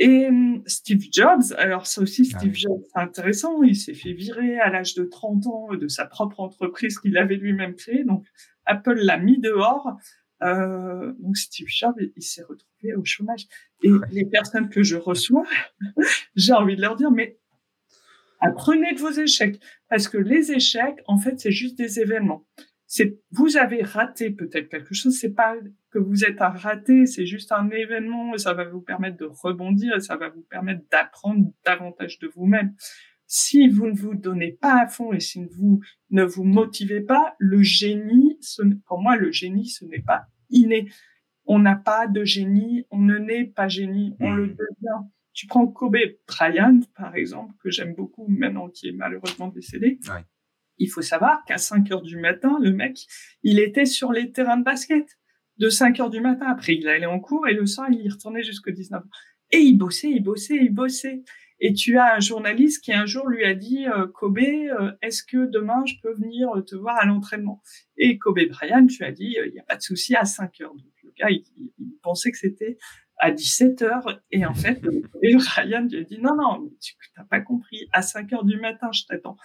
et hum, Steve Jobs, alors ça aussi, ah Steve Jobs, c'est intéressant. Il s'est fait virer à l'âge de 30 ans de sa propre entreprise qu'il avait lui-même créée. Donc, Apple l'a mis dehors. Euh, donc, Steve Jobs, il s'est retrouvé au chômage. Et les personnes que je reçois, j'ai envie de leur dire, mais apprenez de vos échecs. Parce que les échecs, en fait, c'est juste des événements. C'est, vous avez raté peut-être quelque chose, c'est pas que vous êtes un raté, c'est juste un événement et ça va vous permettre de rebondir et ça va vous permettre d'apprendre davantage de vous-même. Si vous ne vous donnez pas à fond et si vous ne vous motivez pas, le génie, ce, pour moi, le génie, ce n'est pas inné. On n'a pas de génie, on ne naît pas génie, on le mmh. devient. Tu prends Kobe Bryant, par exemple, que j'aime beaucoup maintenant, qui est malheureusement décédé. Il faut savoir qu'à 5 heures du matin, le mec, il était sur les terrains de basket de 5 heures du matin. Après, il allait en cours et le soir, il y retournait jusqu'à 19 heures. Et il bossait, il bossait, il bossait. Et tu as un journaliste qui un jour lui a dit euh, Kobe, euh, est-ce que demain je peux venir te voir à l'entraînement? Et Kobe Bryant, tu as dit il n'y a pas de souci à 5 heures. Donc le gars, il pensait que c'était à 17 heures. Et en fait, Ryan lui a dit, non, non, tu n'as pas compris. À 5 heures du matin, je t'attends.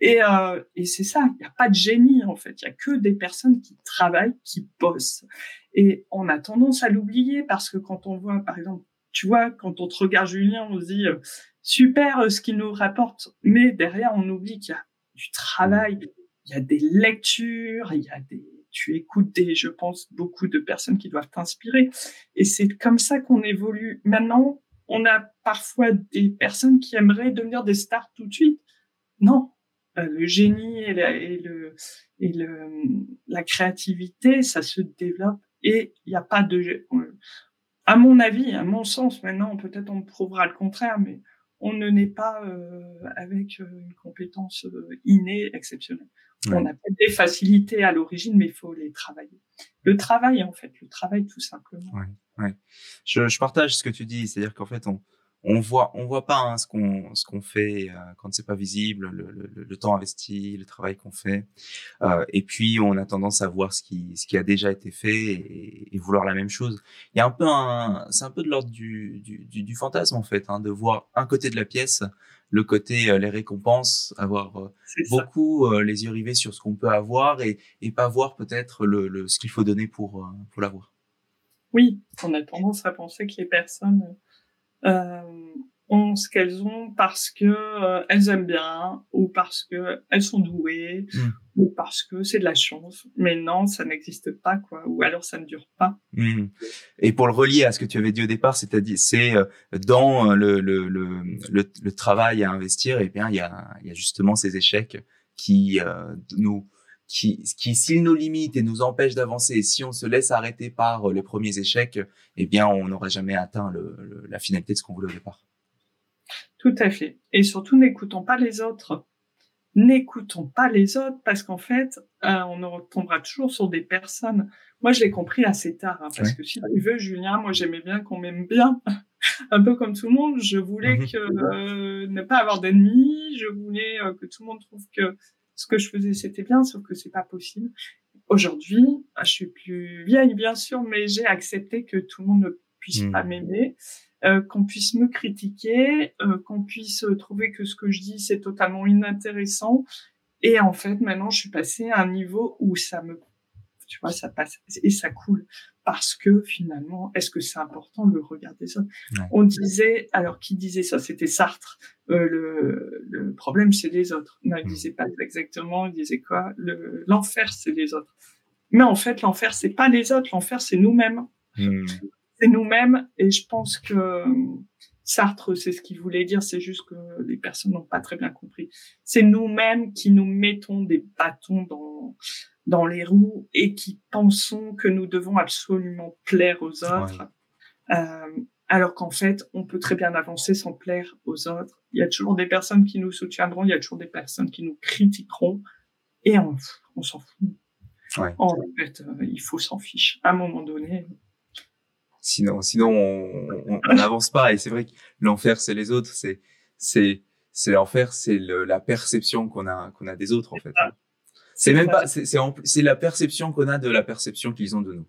Et, euh, et c'est ça, il n'y a pas de génie en fait, il y a que des personnes qui travaillent, qui bossent. Et on a tendance à l'oublier parce que quand on voit, par exemple, tu vois, quand on te regarde Julien, on se dit euh, super euh, ce qu'il nous rapporte, mais derrière on oublie qu'il y a du travail, il y a des lectures, il y a des tu écoutes des, je pense, beaucoup de personnes qui doivent t'inspirer. Et c'est comme ça qu'on évolue. Maintenant, on a parfois des personnes qui aimeraient devenir des stars tout de suite. Non, euh, le génie et, la, le, et le, la créativité, ça se développe et il n'y a pas de... À mon avis, à mon sens, maintenant, peut-être on prouvera le contraire, mais on ne naît pas euh, avec euh, une compétence euh, innée exceptionnelle. On a peut-être des facilités à l'origine, mais il faut les travailler. Le travail, en fait, le travail tout simplement. Ouais, ouais. Je, je partage ce que tu dis, c'est-à-dire qu'en fait, on, on voit on voit pas hein, ce qu'on ce qu'on fait euh, quand c'est pas visible le, le, le, temps investi le travail qu'on fait. Euh, et puis on a tendance à voir ce qui ce qui a déjà été fait et, et vouloir la même chose. Il y a un peu un c'est un peu de l'ordre du, du, du, du fantasme en fait hein, de voir un côté de la pièce le côté euh, les récompenses avoir euh, beaucoup euh, les yeux rivés sur ce qu'on peut avoir et et pas voir peut-être le, le ce qu'il faut donner pour pour l'avoir. Oui on a tendance à penser que les personnes euh, ont ce qu'elles ont parce que euh, elles aiment bien ou parce que elles sont douées mmh. ou parce que c'est de la chance. Mais non, ça n'existe pas quoi. Ou alors ça ne dure pas. Mmh. Et pour le relier à ce que tu avais dit au départ, c'est-à-dire c'est euh, dans le, le, le, le, travail à investir, et eh bien il y a, il y a justement ces échecs qui euh, nous qui, qui s'il nous limite et nous empêche d'avancer, et si on se laisse arrêter par euh, les premiers échecs, eh bien, on n'aura jamais atteint le, la finalité de ce qu'on voulait au départ. Tout à fait. Et surtout, n'écoutons pas les autres. N'écoutons pas les autres parce qu'en fait, euh, on retombera toujours sur des personnes. Moi, je l'ai compris assez tard, hein, parce que si tu veux, Julien, moi, j'aimais bien qu'on m'aime bien, un peu comme tout le monde. Je voulais mhm. que euh, ne pas avoir d'ennemis. Je voulais euh, que tout le monde trouve que ce que je faisais c'était bien, sauf que c'est pas possible. Aujourd'hui, ah, je suis plus vieille bien sûr, mais j'ai accepté que tout le monde ne puisse pas mmh. m'aimer, euh, qu'on puisse me critiquer, euh, qu'on puisse trouver que ce que je dis c'est totalement inintéressant. Et en fait, maintenant, je suis passée à un niveau où ça me tu vois, ça passe et ça coule parce que finalement, est-ce que c'est important le regard des autres On disait, alors qui disait ça? C'était Sartre. Euh, le, le, problème, c'est les autres. Non, il mmh. disait pas exactement. Il disait quoi? L'enfer, c'est les autres. Mais en fait, l'enfer, c'est pas les autres. L'enfer, c'est nous-mêmes. Mmh. C'est nous-mêmes. Et je pense que Sartre, c'est ce qu'il voulait dire. C'est juste que les personnes n'ont pas très bien compris. C'est nous-mêmes qui nous mettons des bâtons dans dans les roues et qui pensons que nous devons absolument plaire aux autres, euh, alors qu'en fait, on peut très bien avancer sans plaire aux autres. Il y a toujours des personnes qui nous soutiendront, il y a toujours des personnes qui nous critiqueront, et on, on s'en fout. Ouais. En fait, euh, il faut s'en fiche à un moment donné. Sinon, sinon on n'avance pas. Et c'est vrai que l'enfer, c'est les autres. C'est, c'est, c'est l'enfer, c'est la perception qu'on a, qu'on a des autres en fait. C'est même pas, c'est c'est la perception qu'on a de la perception qu'ils ont de nous.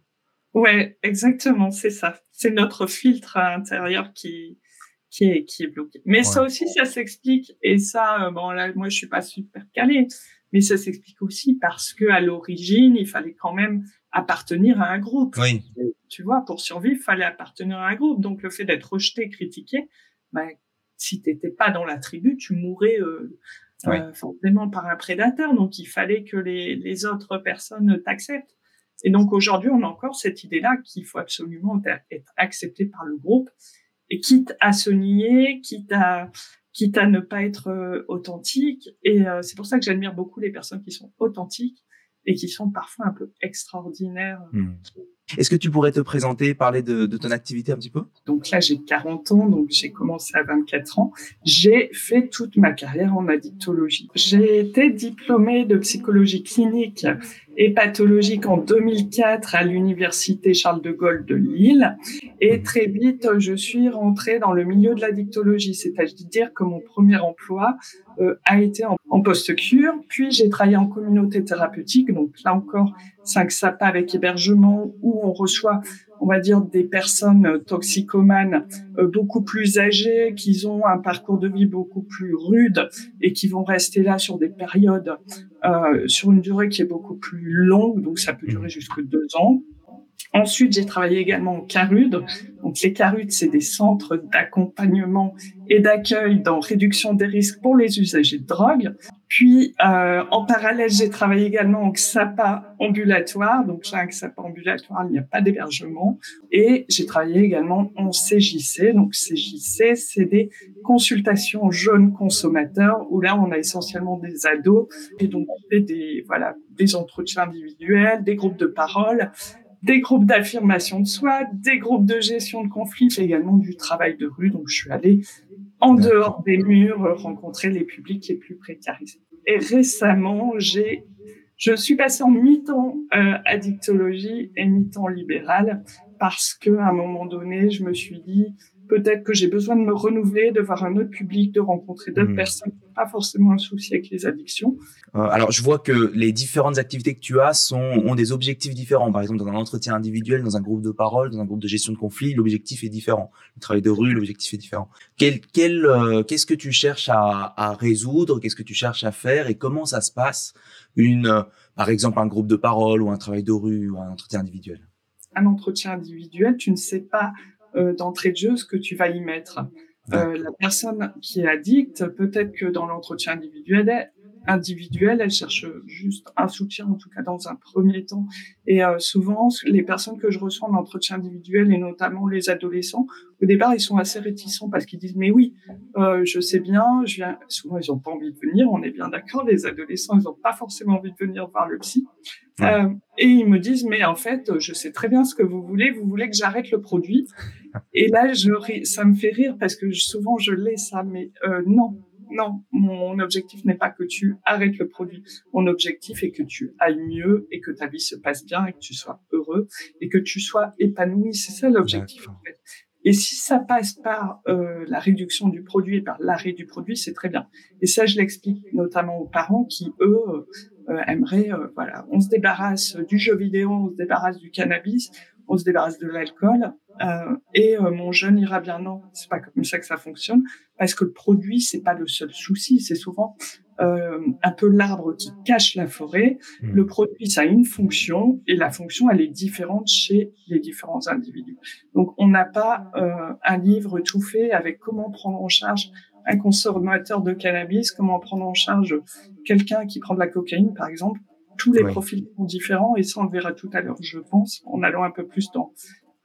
Ouais, exactement, c'est ça. C'est notre filtre à l'intérieur qui qui est qui est bloqué. Mais ça aussi, ça s'explique et ça, euh, bon là, moi, je suis pas super calée, mais ça s'explique aussi parce que à l'origine, il fallait quand même appartenir à un groupe. Oui. Tu vois, pour survivre, il fallait appartenir à un groupe. Donc le fait d'être rejeté, critiqué, ben, si t'étais pas dans la tribu, tu mourrais euh, euh, forcément par un prédateur. Donc, il fallait que les, les autres personnes t'acceptent. Et donc, aujourd'hui, on a encore cette idée-là qu'il faut absolument être accepté par le groupe. Et quitte à se nier, quitte à, quitte à ne pas être euh, authentique. Et euh, c'est pour ça que j'admire beaucoup les personnes qui sont authentiques et qui sont parfois un peu extraordinaires. Hmm. Est-ce que tu pourrais te présenter, parler de, de ton activité un petit peu? Donc là, j'ai 40 ans, donc j'ai commencé à 24 ans. J'ai fait toute ma carrière en addictologie. J'ai été diplômée de psychologie clinique et pathologique en 2004 à l'université Charles de Gaulle de Lille. Et très vite, je suis rentrée dans le milieu de l'addictologie, c'est-à-dire que mon premier emploi euh, a été en, en post-cure. Puis j'ai travaillé en communauté thérapeutique, donc là encore 5 SAPA avec hébergement où on reçoit, on va dire, des personnes toxicomanes euh, beaucoup plus âgées, qui ont un parcours de vie beaucoup plus rude et qui vont rester là sur des périodes, euh, sur une durée qui est beaucoup plus longue, donc ça peut durer jusque deux ans. Ensuite, j'ai travaillé également au CARUD. Donc, les CARUD, c'est des centres d'accompagnement et d'accueil dans réduction des risques pour les usagers de drogue. Puis, euh, en parallèle, j'ai travaillé également au XAPA ambulatoire. Donc, chez un XAPA ambulatoire, il n'y a pas d'hébergement. Et j'ai travaillé également en CJC. Donc, CJC, c'est des consultations jeunes consommateurs où là, on a essentiellement des ados et donc on fait des, voilà, des entretiens individuels, des groupes de parole des groupes d'affirmation de soi, des groupes de gestion de conflits, et également du travail de rue. Donc, je suis allée en dehors des murs rencontrer les publics les plus précarisés. Et récemment, j'ai, je suis passée en mi-temps euh, addictologie et mi-temps libéral parce que à un moment donné, je me suis dit, peut-être que j'ai besoin de me renouveler, de voir un autre public, de rencontrer d'autres hmm. personnes, pas forcément un souci avec les addictions. Euh, alors, je vois que les différentes activités que tu as sont, ont des objectifs différents. Par exemple, dans un entretien individuel, dans un groupe de parole, dans un groupe de gestion de conflit, l'objectif est différent. Le travail de rue, l'objectif est différent. Quel, quel, euh, qu'est-ce que tu cherches à, à résoudre? Qu'est-ce que tu cherches à faire? Et comment ça se passe une, euh, par exemple, un groupe de parole ou un travail de rue ou un entretien individuel? Un entretien individuel, tu ne sais pas d'entrée de jeu ce que tu vas y mettre. Euh, la personne qui est addicte, peut-être que dans l'entretien individuel, individuelle, elle cherche juste un soutien, en tout cas dans un premier temps. Et euh, souvent, les personnes que je reçois en entretien individuel, et notamment les adolescents, au départ, ils sont assez réticents parce qu'ils disent mais oui, euh, je sais bien, je viens. Souvent, ils n'ont pas envie de venir. On est bien d'accord. Les adolescents, ils n'ont pas forcément envie de venir voir le psy. Euh, et ils me disent mais en fait, je sais très bien ce que vous voulez. Vous voulez que j'arrête le produit. Et là, je, ça me fait rire parce que souvent je l'ai ça, mais euh, non non, mon objectif n'est pas que tu arrêtes le produit. Mon objectif est que tu ailles mieux et que ta vie se passe bien et que tu sois heureux et que tu sois épanoui. C'est ça l'objectif en fait. Et si ça passe par euh, la réduction du produit et par l'arrêt du produit, c'est très bien. Et ça, je l'explique notamment aux parents qui, eux, euh, aimeraient, euh, voilà, on se débarrasse du jeu vidéo, on se débarrasse du cannabis, on se débarrasse de l'alcool euh, et euh, mon jeune ira bien. Non, c'est pas comme ça que ça fonctionne parce que le produit c'est pas le seul souci, c'est souvent euh, un peu l'arbre qui cache la forêt. Mmh. Le produit ça a une fonction et la fonction elle est différente chez les différents individus. Donc on n'a pas euh, un livre tout fait avec comment prendre en charge un consommateur de cannabis, comment prendre en charge quelqu'un qui prend de la cocaïne par exemple tous les profils sont différents et ça on le verra tout à l'heure, je pense, en allant un peu plus dans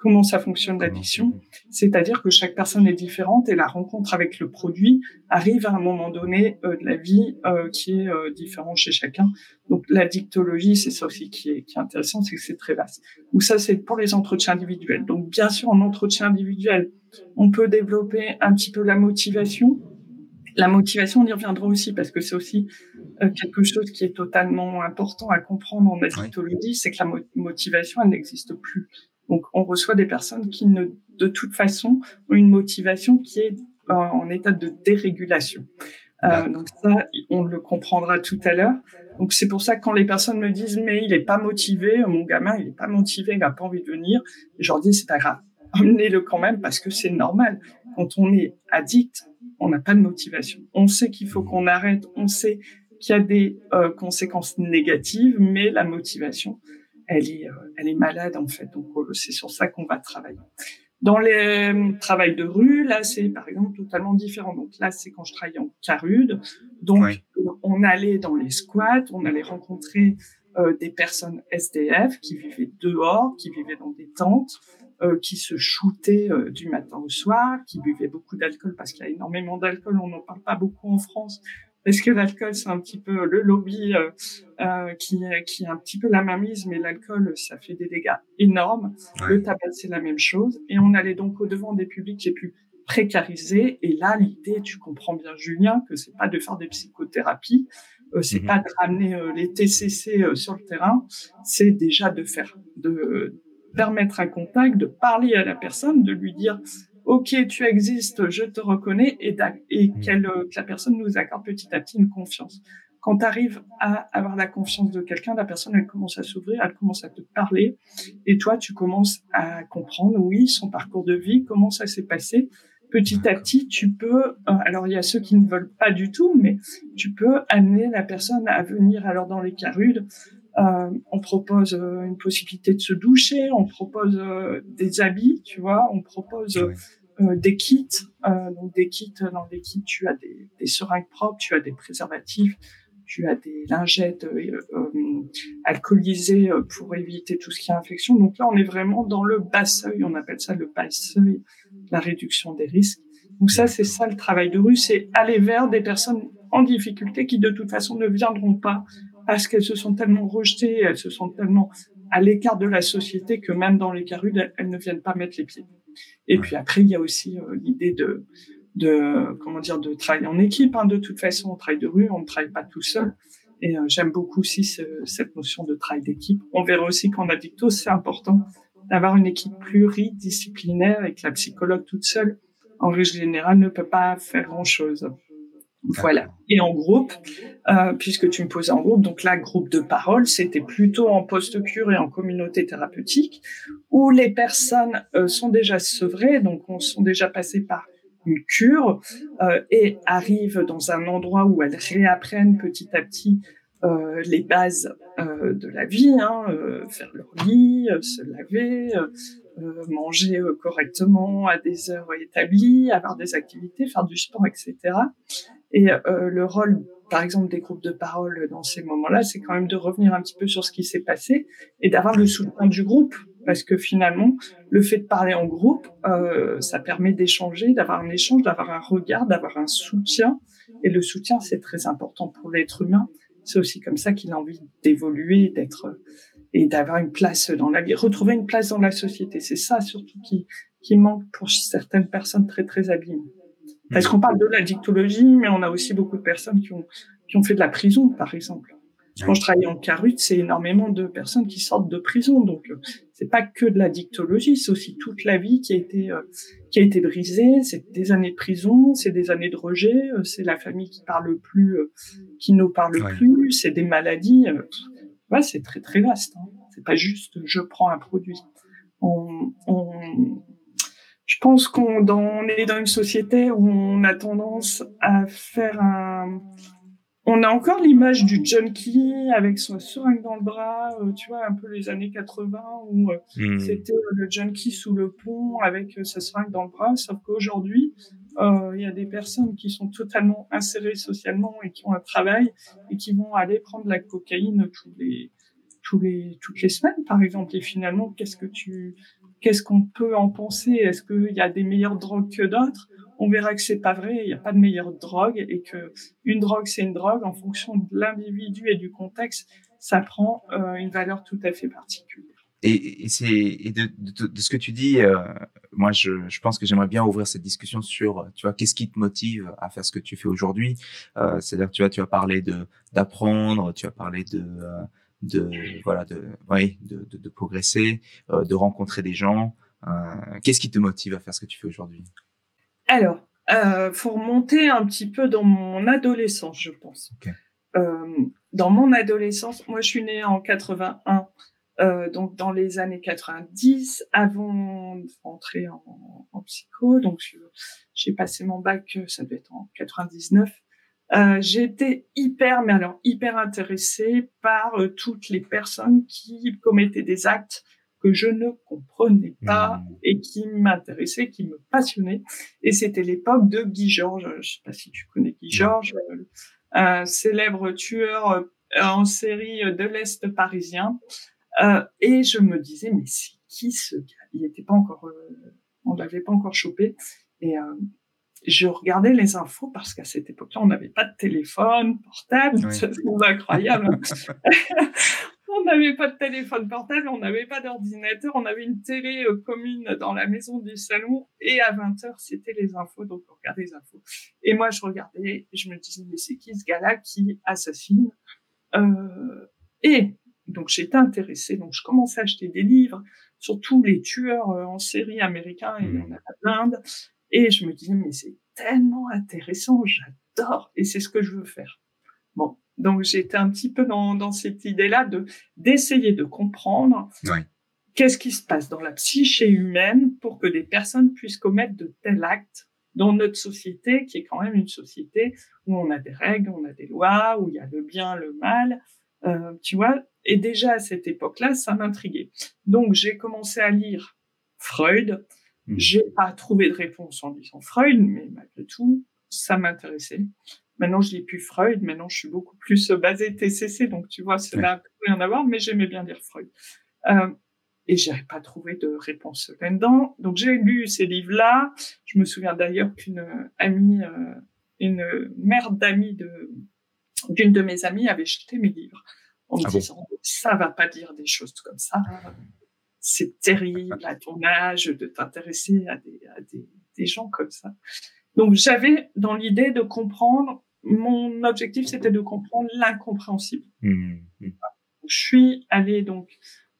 comment ça fonctionne l'addiction. C'est-à-dire que chaque personne est différente et la rencontre avec le produit arrive à un moment donné euh, de la vie euh, qui est euh, différent chez chacun. Donc l'addictologie, c'est ça aussi qui est, qui est intéressant, c'est que c'est très vaste. Donc ça, c'est pour les entretiens individuels. Donc bien sûr, en entretien individuel, on peut développer un petit peu la motivation. La motivation, on y reviendra aussi parce que c'est aussi euh, quelque chose qui est totalement important à comprendre en addictologie, c'est que la motivation, elle n'existe plus. Donc, on reçoit des personnes qui, ne, de toute façon, ont une motivation qui est en, état de dérégulation. Euh, donc ça, on le comprendra tout à l'heure. Donc c'est pour ça que quand les personnes me disent mais il est pas motivé, mon gamin il est pas motivé, il n'a pas envie de venir, je leur dis c'est pas grave, emmenez-le quand même parce que c'est normal. Quand on est addict, on n'a pas de motivation. On sait qu'il faut qu'on arrête, on sait qu'il y a des euh, conséquences négatives, mais la motivation, elle est, euh, elle est malade en fait. Donc euh, c'est sur ça qu'on va travailler. Dans les travail de rue, là c'est par exemple totalement différent. Donc là c'est quand je travaillais en Carude. Donc on allait dans les squats, on allait rencontrer des personnes SDF qui vivaient dehors, qui vivaient dans des tentes, qui se shootaient du matin au soir, qui buvaient beaucoup d'alcool parce qu'il y a énormément d'alcool. On n'en parle pas beaucoup en France, est-ce que l'alcool, c'est un petit peu le lobby euh, euh, qui, qui est un petit peu la mainmise, mais l'alcool, ça fait des dégâts énormes. Le tabac, c'est la même chose. Et on allait donc au devant des publics les plus précarisés. Et là, l'idée, tu comprends bien, Julien, que c'est pas de faire des psychothérapies, euh, c'est mhm. pas de ramener euh, les TCC euh, sur le terrain, c'est déjà de faire, de permettre un contact, de parler à la personne, de lui dire OK, tu existes, je te reconnais, et, et mm. que la personne nous accorde petit à petit une confiance. Quand tu arrives à avoir la confiance de quelqu'un, la personne, elle commence à s'ouvrir, elle commence à te parler, et toi, tu commences à comprendre, oui, son parcours de vie, comment ça s'est passé. Petit à petit, tu peux, euh, alors il y a ceux qui ne veulent pas du tout, mais tu peux amener la personne à venir alors dans les carudes Euh, on propose euh, une possibilité de se doucher, on propose euh, des habits, tu vois, on propose des kits. donc des kits, dans des kits, tu as des, des, seringues propres, tu as des préservatifs, tu as des lingettes alcoolisées pour éviter tout ce qui est infection. Donc là, on est vraiment dans le bas seuil, on appelle ça le bas seuil, la réduction des risques. Donc ça, c'est ça le travail de rue, c'est aller vers des personnes en difficulté qui de toute façon ne viendront pas parce qu'elles se sont tellement rejetées, elles se sont tellement à l'écart de la société que même dans les carudes, elles, ne viennent pas mettre les pieds. Et puis après, il y a aussi euh, l'idée de, de comment dire, de travailler en équipe. Hein. De toute façon, on travaille de rue, on ne travaille pas tout seul. Et euh, j'aime beaucoup aussi cette notion de travail d'équipe. On verra aussi qu'en addicto, c'est important d'avoir une équipe pluridisciplinaire et que la psychologue toute seule, en règle générale, ne peut pas faire grand-chose. Voilà. Et en groupe, euh, puisque tu me posais en groupe, donc là, groupe de parole, c'était plutôt en post-cure et en communauté thérapeutique, où les personnes euh, sont déjà sevrées, donc on sont déjà passées par une cure euh, et arrivent dans un endroit où elles réapprennent petit à petit les bases de la vie, hein, faire leur lit, se laver, manger correctement à des heures établies, avoir des activités, faire du sport, etc. Et euh, le rôle, par exemple, des groupes de parole dans ces moments-là, c'est quand même de revenir un petit peu sur ce qui s'est passé et d'avoir le soutien du groupe, parce que finalement, le fait de parler en groupe, euh, ça permet d'échanger, d'avoir un échange, d'avoir un regard, d'avoir un soutien. Et le soutien, c'est très important pour l'être humain. C'est aussi comme ça qu'il a envie d'évoluer, d'être et d'avoir une place dans la vie, retrouver une place dans la société. C'est ça surtout qui, qui manque pour certaines personnes très très abîmées. Parce qu'on parle de la dictologie, mais on a aussi beaucoup de personnes qui ont, qui ont fait de la prison, par exemple. Quand je travaillais en Carut, c'est énormément de personnes qui sortent de prison. Donc, euh, c'est pas que de la dictologie, c'est aussi toute la vie qui a été, euh, qui a été brisée. C'est des années de prison, c'est des années de rejet, euh, c'est la famille qui parle plus, qui ne parle plus, c'est des maladies. Ouais, c'est très, très vaste. Hein. C'est pas juste je prends un produit. On, on, je pense qu'on est dans une société où on a tendance à faire un. On a encore l'image du junkie avec son seringue dans le bras, euh, tu vois, un peu les années 80 où euh, hmm. c'était le junkie sous le pont avec euh, sa seringue dans le bras. Sauf qu'aujourd'hui, il y a des personnes qui sont totalement insérées socialement et qui ont un travail et qui vont aller prendre la cocaïne tous les, tous les, toutes les semaines, par exemple. Et finalement, qu'est-ce que tu, Qu'est-ce qu'on peut en penser? Est-ce qu'il y a des meilleures drogues que d'autres? On verra que c'est pas vrai. Il n'y a pas de meilleure drogue et que une drogue c'est une drogue en fonction de l'individu et du contexte. Ça prend euh, une valeur tout à fait particulière. Et, c'est et de, de, ce que tu dis, euh, moi je, je pense que j'aimerais bien ouvrir cette discussion sur, tu vois, qu'est-ce qui te motive à faire ce que tu fais aujourd'hui. Euh, C'est-à-dire, tu vois, tu as parlé de d'apprendre, tu as parlé de euh, de voilà de oui de, de, de progresser euh, de rencontrer des gens euh, qu'est-ce qui te motive à faire ce que tu fais aujourd'hui? Alors euh, faut remonter un petit peu dans mon adolescence je pense. Dans mon adolescence moi je suis née en 81 euh, donc dans les années 90 avant de rentrer en, en psycho. Donc j'ai passé mon bac ça devait être en 99 euh, j'étais hyper, mais alors hyper intéressée par euh, toutes les personnes qui commettaient des actes que je ne comprenais pas mmh. et qui m'intéressaient, qui me passionnaient. Et c'était l'époque de Guy Georges. Je sais pas si tu connais Guy Georges, euh, un célèbre tueur en série de l'Est parisien. et je me disais, mais c'est qui ce gars? Il n'était pas encore, on l'avait pas encore chopé. Et je regardais les infos parce qu'à cette époque-là, on n'avait pas de téléphone portable. C'est incroyable. on n'avait pas de téléphone portable, on n'avait pas d'ordinateur, on avait une télé euh, commune dans la maison du salon et à 20h, c'était les infos, donc on regardait les infos. Et moi, je regardais, je me disais, mais c'est qui ce gars-là qui assassine euh, Et donc, j'étais intéressée, donc je commençais à acheter des livres sur tous les tueurs euh, en série américains, et il y en a plein et je me disais, mais c'est tellement intéressant, j'adore, et c'est ce que je veux faire. Bon, donc j'étais un petit peu dans, dans cette idée-là de d'essayer de comprendre qu'est-ce qui se passe dans la psyché humaine pour que des personnes puissent commettre de tels actes dans notre société, qui est quand même une société où on a des règles, on a des lois, où il y a le bien, le mal, Euh, tu vois, et déjà à cette époque-là, ça m'intriguait. Donc j'ai commencé à lire Freud. Mmh. J'ai pas trouvé de réponse en lisant Freud, mais malgré tout, ça m'intéressait. Maintenant, je lis plus Freud. Maintenant, je suis beaucoup plus basée TCC. Donc, tu vois, ça n'a rien à voir, mais j'aimais bien lire Freud. Euh, et j'avais pas trouvé de réponse là-dedans. Donc, j'ai lu ces livres-là. Je me souviens d'ailleurs qu'une amie, euh, une mère d'amie de, d'une de mes amies avait jeté mes livres en me ah disant, ça va pas dire des choses comme ça. C'est terrible à ton âge de t'intéresser à des, à des, des gens comme ça. Donc, j'avais dans l'idée de comprendre mon objectif, c'était de comprendre l'incompréhensible. Mmh, mmh. Je suis allée donc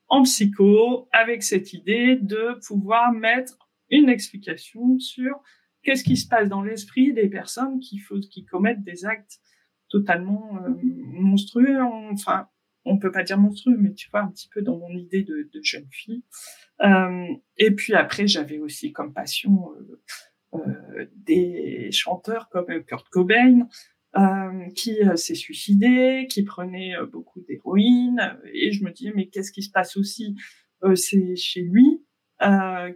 en psycho avec cette idée de pouvoir mettre une explication sur qu'est-ce qui se passe dans l'esprit des personnes qui, qui commettent des actes totalement euh, monstrueux. Enfin, on peut pas dire monstrueux, mais tu vois un petit peu dans mon idée de, de jeune fille. Euh, et puis après, j'avais aussi comme passion euh, euh des chanteurs comme Kurt Cobain, euh, qui euh, s'est suicidé, qui prenait euh, beaucoup d'héroïne, et je me disais mais qu'est-ce qui se passe aussi? C'est chez lui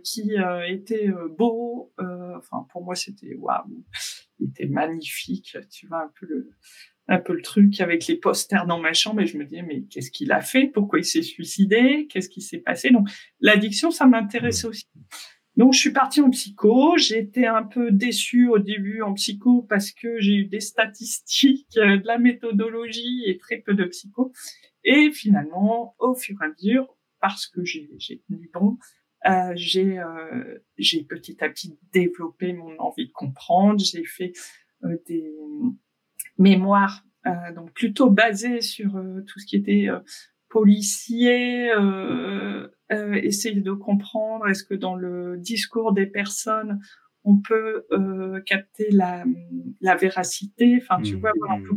qui était beau. enfin pour moi c'était waouh, il était magnifique. Tu vois un peu le un peu le truc avec les posters dans ma chambre et je me disais mais qu'est-ce qu'il a fait? Pourquoi il s'est suicidé? Qu'est-ce qui s'est passé? Donc l'addiction ça m'intéressait aussi. Donc, je suis partie en psycho. J'ai été un peu déçue au début en psycho parce que j'ai eu des statistiques, euh, de la méthodologie et très peu de psycho. Et finalement, au fur et à mesure, parce que j'ai tenu bon, euh, j'ai euh, j'ai petit à petit développé mon envie de comprendre. J'ai fait euh, des mémoires euh, donc plutôt basées sur tout ce qui était policier, euh, euh, essayer de comprendre est-ce que dans le discours des personnes on peut euh, capter la, la véracité. Enfin, tu mmh. vois, un peu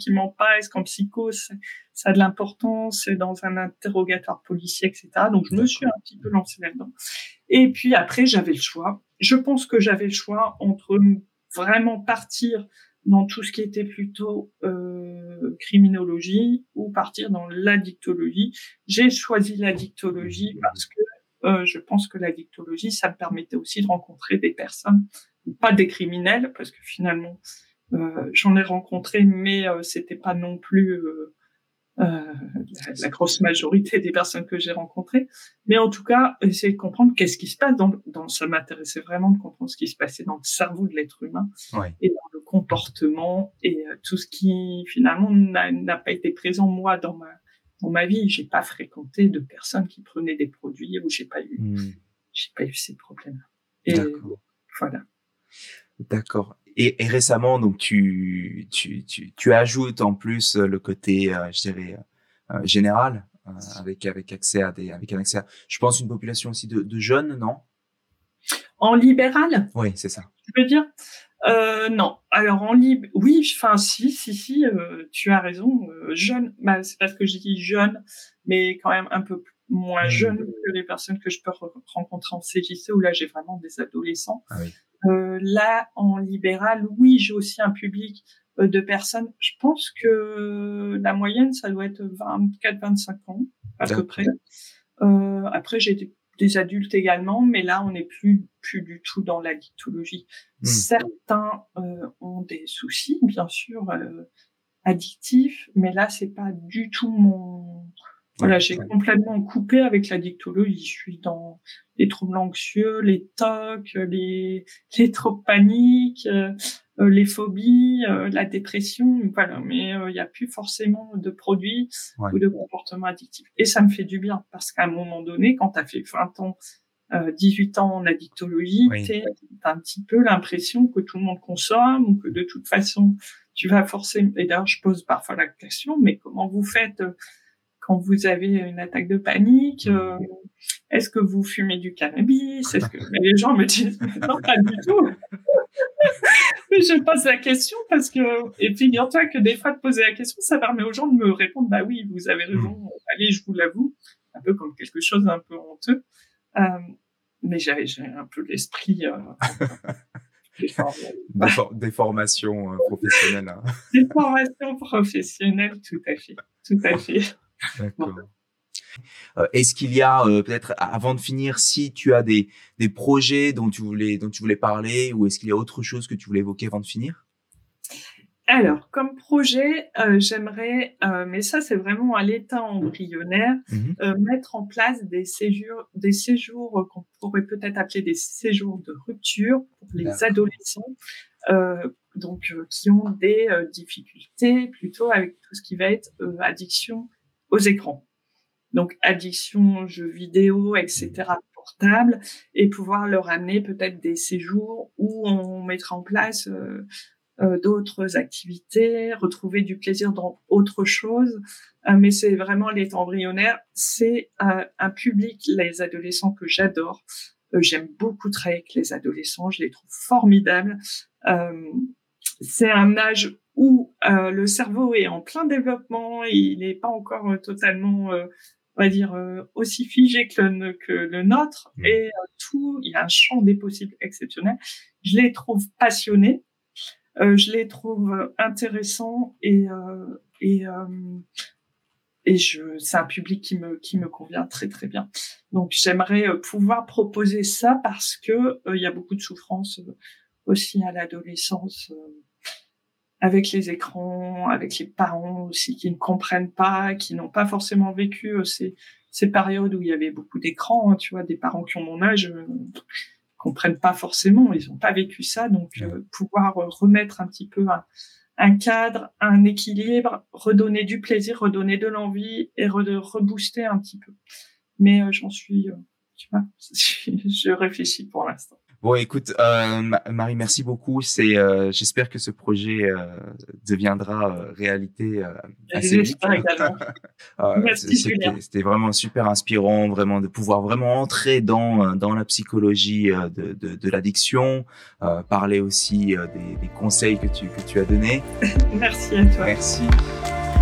qui ment pas. Est-ce qu'en psycho ça a de l'importance dans un interrogatoire policier, etc. Donc je me suis un petit peu lancée là-dedans. Et puis après j'avais le choix. Je pense que j'avais le choix entre vraiment partir dans tout ce qui était plutôt euh, criminologie ou partir dans l'addictologie. J'ai choisi l'addictologie parce que euh, je pense que l'addictologie, ça me permettait aussi de rencontrer des personnes, pas des criminels, parce que finalement, euh, j'en ai rencontré, mais euh, c'était pas non plus euh, euh, la, grosse majorité des personnes que j'ai rencontrées. Mais en tout cas, essayer de comprendre qu'est-ce qui se passe dans, dans ça m'intéressait vraiment de comprendre ce qui se passait dans le cerveau de l'être humain et dans le comportement et euh, tout ce qui finalement n'a pas été présent moi dans ma dans ma vie. J'ai pas fréquenté de personnes qui prenaient des produits où j'ai pas eu hmm. j'ai pas eu ces problèmes. Et voilà. D'accord. Et, et, récemment, donc tu, tu, tu, tu, ajoutes en plus le côté, euh, je dirais, euh, euh général, euh, avec avec accès à des, avec un accès, à, je pense, une population aussi de, de jeunes, non? En libéral? Oui, c'est ça. Tu veux dire? Euh, Non. Alors en lib, oui, enfin si, si, si, tu as raison. jeune, bah, c'est parce que je dis jeune, mais quand même un peu moins mmh. jeune que les personnes que je peux rencontrer en CJC où là j'ai vraiment des adolescents. Ah oui. Euh, là, en libéral, oui, j'ai aussi un public euh, de personnes. Je pense que la moyenne, ça doit être 24-25 ans, à peu près. Euh, après, j'ai des, adultes également, mais là, on n'est plus plus du tout dans la dictologie. Hmm. Certains euh, ont des soucis, bien sûr, euh, addictifs, mais là, c'est pas du tout mon voilà, j'ai complètement coupé avec la dictologie. Je suis dans les troubles anxieux, les tocs, les, les trop paniques, euh, euh, les phobies, euh, la dépression. Voilà, mais il n'y a plus forcément de produits ou de comportements addictifs. Et ça me fait du bien parce qu'à un moment donné, quand tu as fait 20 ans, 18 ans en addictologie, tu as un petit peu l'impression que tout le monde consomme ou que de toute façon, tu vas forcément... Et d'ailleurs, je pose parfois la question, mais comment vous faites quand vous avez une attaque de panique euh, Est-ce que vous fumez du cannabis? Est-ce que les gens me disent non pas du tout. Mais je pose la question parce que et figure-toi que des fois de poser la question, ça permet aux gens de me répondre bah oui, vous avez raison. Mm. Allez, je vous l'avoue, un peu comme quelque chose d'un peu honteux. Euh, mais j'avais un peu l'esprit euh, des, formations euh, professionnelles. Hein. Des formations professionnelles, tout à fait. Tout à fait. D'accord. Euh, est-ce qu'il y a euh, peut-être avant de finir, si tu as des, des projets dont tu voulais dont tu voulais parler, ou est-ce qu'il y a autre chose que tu voulais évoquer avant de finir? Alors, comme projet, euh, j'aimerais, euh, mais ça c'est vraiment à l'état embryonnaire, mhm. euh, mettre en place des séjours, des séjours qu'on pourrait peut-être appeler des séjours de rupture pour les adolescents, donc qui ont des difficultés plutôt avec tout ce qui va être addiction aux écrans. Donc addiction jeux vidéo, etc. portable, et pouvoir leur amener peut-être des séjours où on mettra en place euh, d'autres activités, retrouver du plaisir dans autre chose. Euh, mais c'est vraiment les embryonnaires. C'est un public, les adolescents, que j'adore. Euh, j'aime beaucoup travailler avec les adolescents. Je les trouve formidables. c'est un âge où le cerveau est en plein développement. il n'est pas encore totalement on va dire aussi figé que le, que le nôtre mmh. et tout il y a un champ des possibles exceptionnel je les trouve passionnés euh, je les trouve intéressants et euh, et euh, et je c'est un public qui me qui me convient très très bien. Donc j'aimerais pouvoir proposer ça parce que il y a beaucoup de souffrance aussi à l'adolescence avec les écrans, avec les parents aussi qui ne comprennent pas, qui n'ont pas forcément vécu ces ces périodes où il y avait beaucoup d'écrans, hein, tu vois, des parents qui ont mon âge comprennent pas forcément, ils n'ont pas vécu ça, donc euh, pouvoir euh, remettre un petit peu un, cadre, un équilibre, redonner du plaisir, redonner de l'envie et rebooster un petit peu. Mais euh, j'en suis, tu vois, je réfléchis pour l'instant. Bon, écoute, euh, Marie, merci beaucoup. C'est, euh, j'espère que ce projet euh, deviendra euh, réalité euh, assez vite. C'était vraiment super inspirant, vraiment de pouvoir vraiment entrer dans dans la psychologie de, de, de l'addiction, parler aussi des, des, conseils que tu que tu as donnés. merci à toi. Merci.